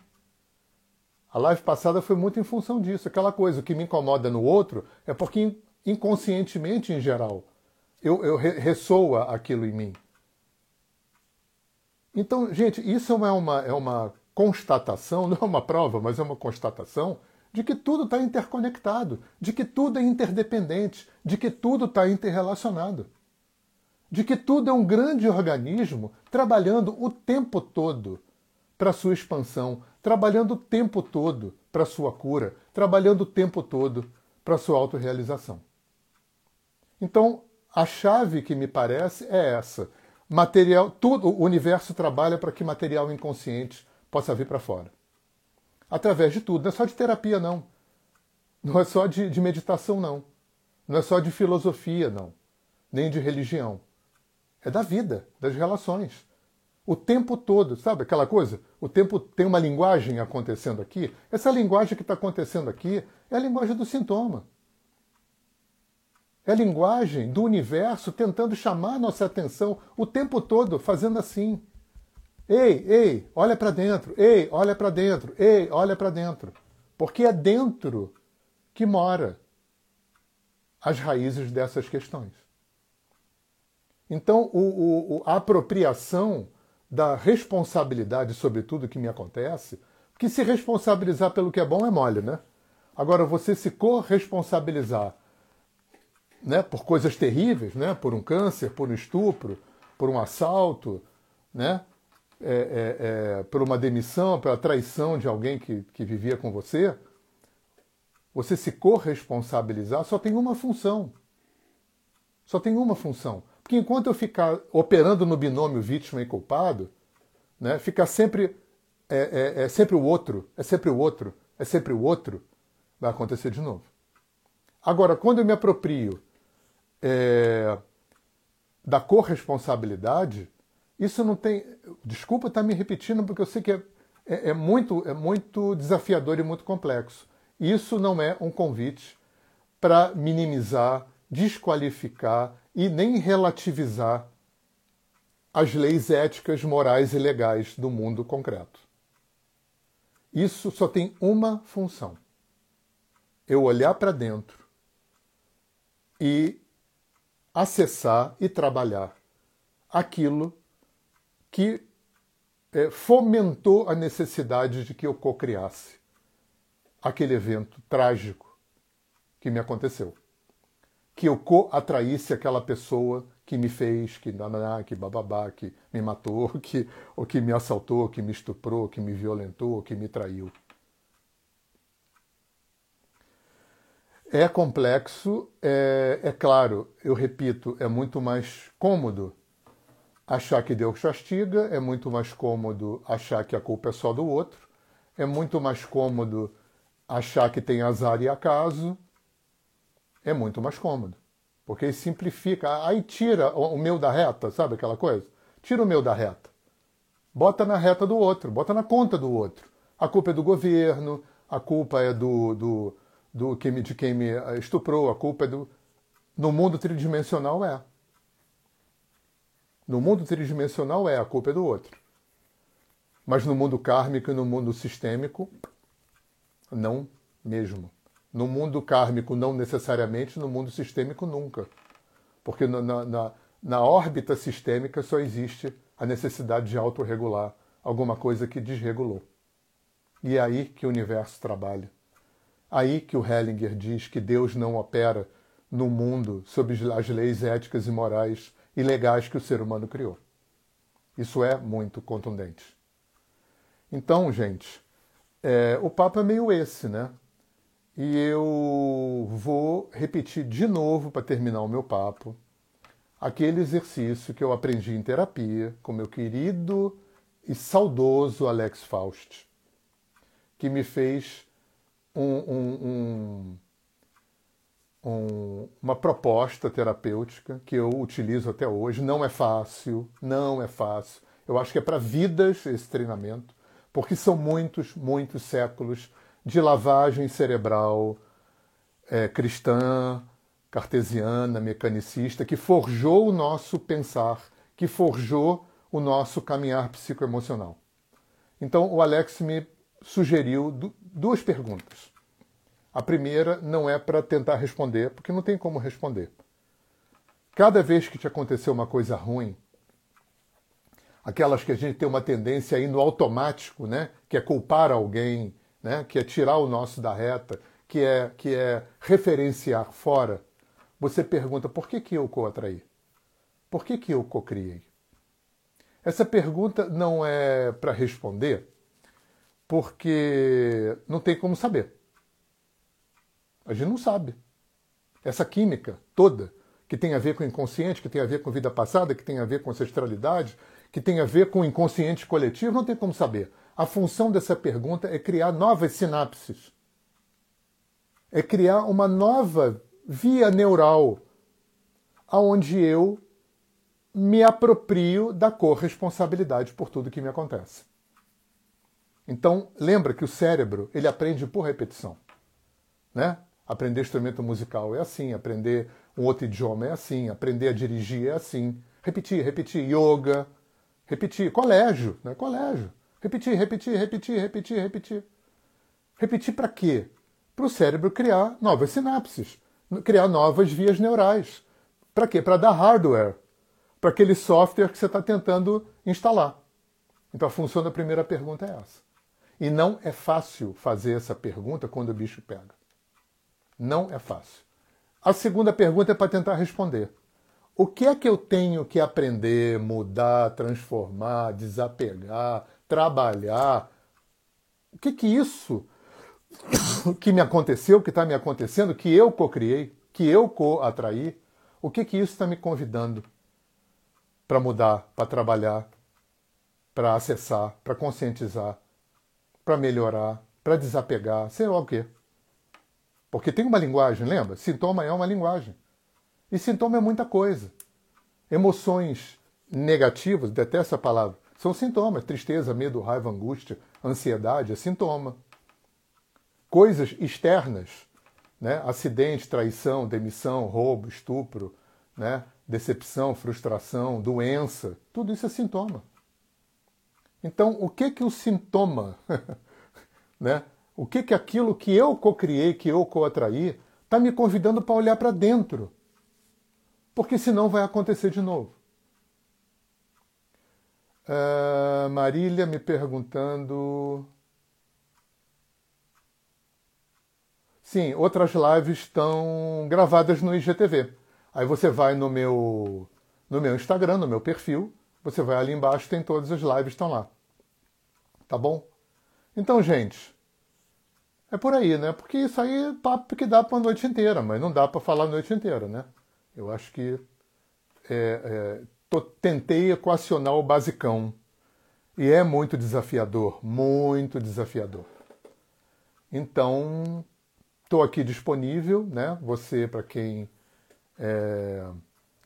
A live passada foi muito em função disso. Aquela coisa que me incomoda no outro é porque inconscientemente, em geral, eu, eu ressoa aquilo em mim. Então, gente, isso é uma, é uma constatação, (laughs) não é uma prova, mas é uma constatação de que tudo está interconectado, de que tudo é interdependente, de que tudo está interrelacionado, de que tudo é um grande organismo trabalhando o tempo todo para sua expansão, trabalhando o tempo todo para sua cura, trabalhando o tempo todo para sua autorrealização. Então, a chave que me parece é essa. Material, tudo, o universo trabalha para que material inconsciente possa vir para fora através de tudo. Não é só de terapia, não. Não é só de, de meditação, não. Não é só de filosofia, não. Nem de religião. É da vida, das relações. O tempo todo, sabe aquela coisa? O tempo tem uma linguagem acontecendo aqui. Essa linguagem que está acontecendo aqui é a linguagem do sintoma. É a linguagem do universo tentando chamar nossa atenção o tempo todo, fazendo assim. Ei, ei, olha para dentro. Ei, olha para dentro. Ei, olha para dentro. Porque é dentro que mora as raízes dessas questões. Então, o, o, a apropriação da responsabilidade sobre tudo que me acontece, que se responsabilizar pelo que é bom é mole, né? Agora, você se corresponsabilizar né, por coisas terríveis, né, por um câncer, por um estupro, por um assalto, né, é, é, é, por uma demissão, pela traição de alguém que, que vivia com você, você se corresponsabilizar só tem uma função. Só tem uma função. Porque enquanto eu ficar operando no binômio vítima e culpado, né, ficar sempre é, é, é sempre o outro, é sempre o outro, é sempre o outro, vai acontecer de novo. Agora, quando eu me aproprio é, da corresponsabilidade, isso não tem. Desculpa estar me repetindo, porque eu sei que é, é, é, muito, é muito desafiador e muito complexo. Isso não é um convite para minimizar, desqualificar e nem relativizar as leis éticas, morais e legais do mundo concreto. Isso só tem uma função: eu olhar para dentro e acessar e trabalhar aquilo que é, fomentou a necessidade de que eu cocriasse aquele evento trágico que me aconteceu. Que eu co-atraísse aquela pessoa que me fez, que nananá, que bababá, que me matou, (laughs) que, ou que me assaltou, que me estuprou, que me violentou, que me traiu. É complexo, é, é claro, eu repito, é muito mais cômodo achar que Deus castiga, é muito mais cômodo achar que a culpa é só do outro, é muito mais cômodo achar que tem azar e acaso, é muito mais cômodo. Porque simplifica, aí tira o meu da reta, sabe aquela coisa? Tira o meu da reta. Bota na reta do outro, bota na conta do outro. A culpa é do governo, a culpa é do, do, do que me, de quem me estuprou, a culpa é do. No mundo tridimensional é. No mundo tridimensional é a culpa é do outro. Mas no mundo kármico e no mundo sistêmico, não mesmo. No mundo kármico, não necessariamente, no mundo sistêmico, nunca. Porque na, na, na órbita sistêmica só existe a necessidade de autorregular alguma coisa que desregulou. E é aí que o universo trabalha. Aí que o Hellinger diz que Deus não opera no mundo sob as leis éticas e morais e legais que o ser humano criou. Isso é muito contundente. Então, gente, é, o papo é meio esse, né? E eu vou repetir de novo para terminar o meu papo aquele exercício que eu aprendi em terapia com meu querido e saudoso Alex Faust, que me fez um, um, um um, uma proposta terapêutica que eu utilizo até hoje. Não é fácil, não é fácil. Eu acho que é para vidas esse treinamento, porque são muitos, muitos séculos de lavagem cerebral é, cristã, cartesiana, mecanicista, que forjou o nosso pensar, que forjou o nosso caminhar psicoemocional. Então, o Alex me sugeriu duas perguntas. A primeira não é para tentar responder, porque não tem como responder. Cada vez que te aconteceu uma coisa ruim, aquelas que a gente tem uma tendência a ir no automático, né? que é culpar alguém, né? que é tirar o nosso da reta, que é, que é referenciar fora, você pergunta por que, que eu co-atraí? Por que, que eu co-criei? Essa pergunta não é para responder porque não tem como saber. A gente não sabe. Essa química toda, que tem a ver com o inconsciente, que tem a ver com vida passada, que tem a ver com ancestralidade, que tem a ver com o inconsciente coletivo, não tem como saber. A função dessa pergunta é criar novas sinapses. É criar uma nova via neural aonde eu me aproprio da corresponsabilidade por tudo que me acontece. Então, lembra que o cérebro, ele aprende por repetição, né? Aprender instrumento musical é assim, aprender um outro idioma é assim, aprender a dirigir é assim. Repetir, repetir, yoga, repetir, colégio, né? Colégio. Repetir, repetir, repetir, repetir, repetir. Repetir para quê? Para o cérebro criar novas sinapses, criar novas vias neurais. Para quê? Para dar hardware para aquele software que você está tentando instalar. Então a função da primeira pergunta é essa. E não é fácil fazer essa pergunta quando o bicho pega. Não é fácil. A segunda pergunta é para tentar responder. O que é que eu tenho que aprender, mudar, transformar, desapegar, trabalhar? O que que isso (coughs) que me aconteceu, que está me acontecendo, que eu co-criei, que eu co-atraí, o que que isso está me convidando para mudar, para trabalhar, para acessar, para conscientizar, para melhorar, para desapegar, sei lá o quê. Porque tem uma linguagem, lembra? Sintoma é uma linguagem. E sintoma é muita coisa. Emoções negativas, detesto essa palavra, são sintomas. Tristeza, medo, raiva, angústia, ansiedade é sintoma. Coisas externas, né? acidente, traição, demissão, roubo, estupro, né? decepção, frustração, doença, tudo isso é sintoma. Então, o que que o sintoma, (laughs) né? O que que aquilo que eu co-criei, que eu co-atraí, está me convidando para olhar para dentro? Porque senão vai acontecer de novo. Uh, Marília me perguntando. Sim, outras lives estão gravadas no IGTV. Aí você vai no meu, no meu Instagram, no meu perfil, você vai ali embaixo, tem todas as lives estão lá. Tá bom? Então, gente, é por aí, né? Porque isso aí é papo que dá para a noite inteira, mas não dá para falar a noite inteira, né? Eu acho que é, é, tentei equacionar o basicão. E é muito desafiador, muito desafiador. Então, estou aqui disponível, né? Você, para quem é,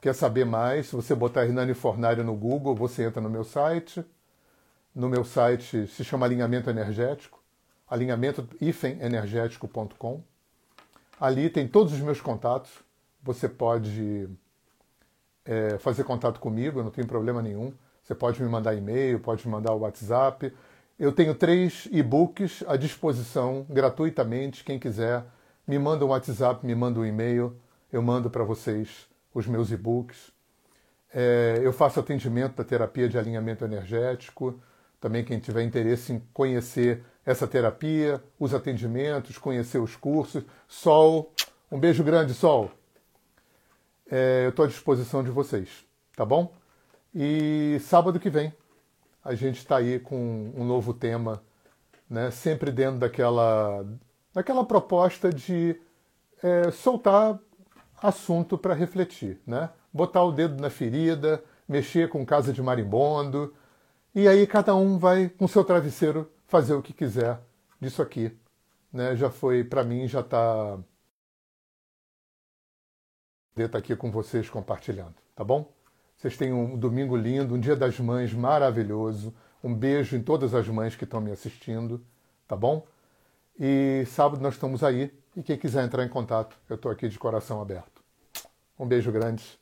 quer saber mais? Se você botar Hernani Fornário no Google, você entra no meu site. No meu site se chama Alinhamento Energético, alinhamento-energético.com. Ali tem todos os meus contatos. Você pode é, fazer contato comigo, não tem problema nenhum. Você pode me mandar e-mail, pode me mandar o WhatsApp. Eu tenho três e-books à disposição gratuitamente. Quem quiser, me manda um WhatsApp, me manda um e-mail eu mando para vocês os meus e-books. É, eu faço atendimento da terapia de alinhamento energético. Também quem tiver interesse em conhecer essa terapia, os atendimentos, conhecer os cursos. Sol, um beijo grande, Sol. É, eu estou à disposição de vocês, tá bom? E sábado que vem a gente está aí com um novo tema, né? sempre dentro daquela, daquela proposta de é, soltar assunto para refletir, né? Botar o dedo na ferida, mexer com casa de marimbondo, e aí cada um vai com seu travesseiro fazer o que quiser disso aqui, né? Já foi para mim, já está tá aqui com vocês compartilhando, tá bom? Vocês tenham um domingo lindo, um dia das mães maravilhoso. Um beijo em todas as mães que estão me assistindo, tá bom? E sábado nós estamos aí. E quem quiser entrar em contato, eu estou aqui de coração aberto. Um beijo grande.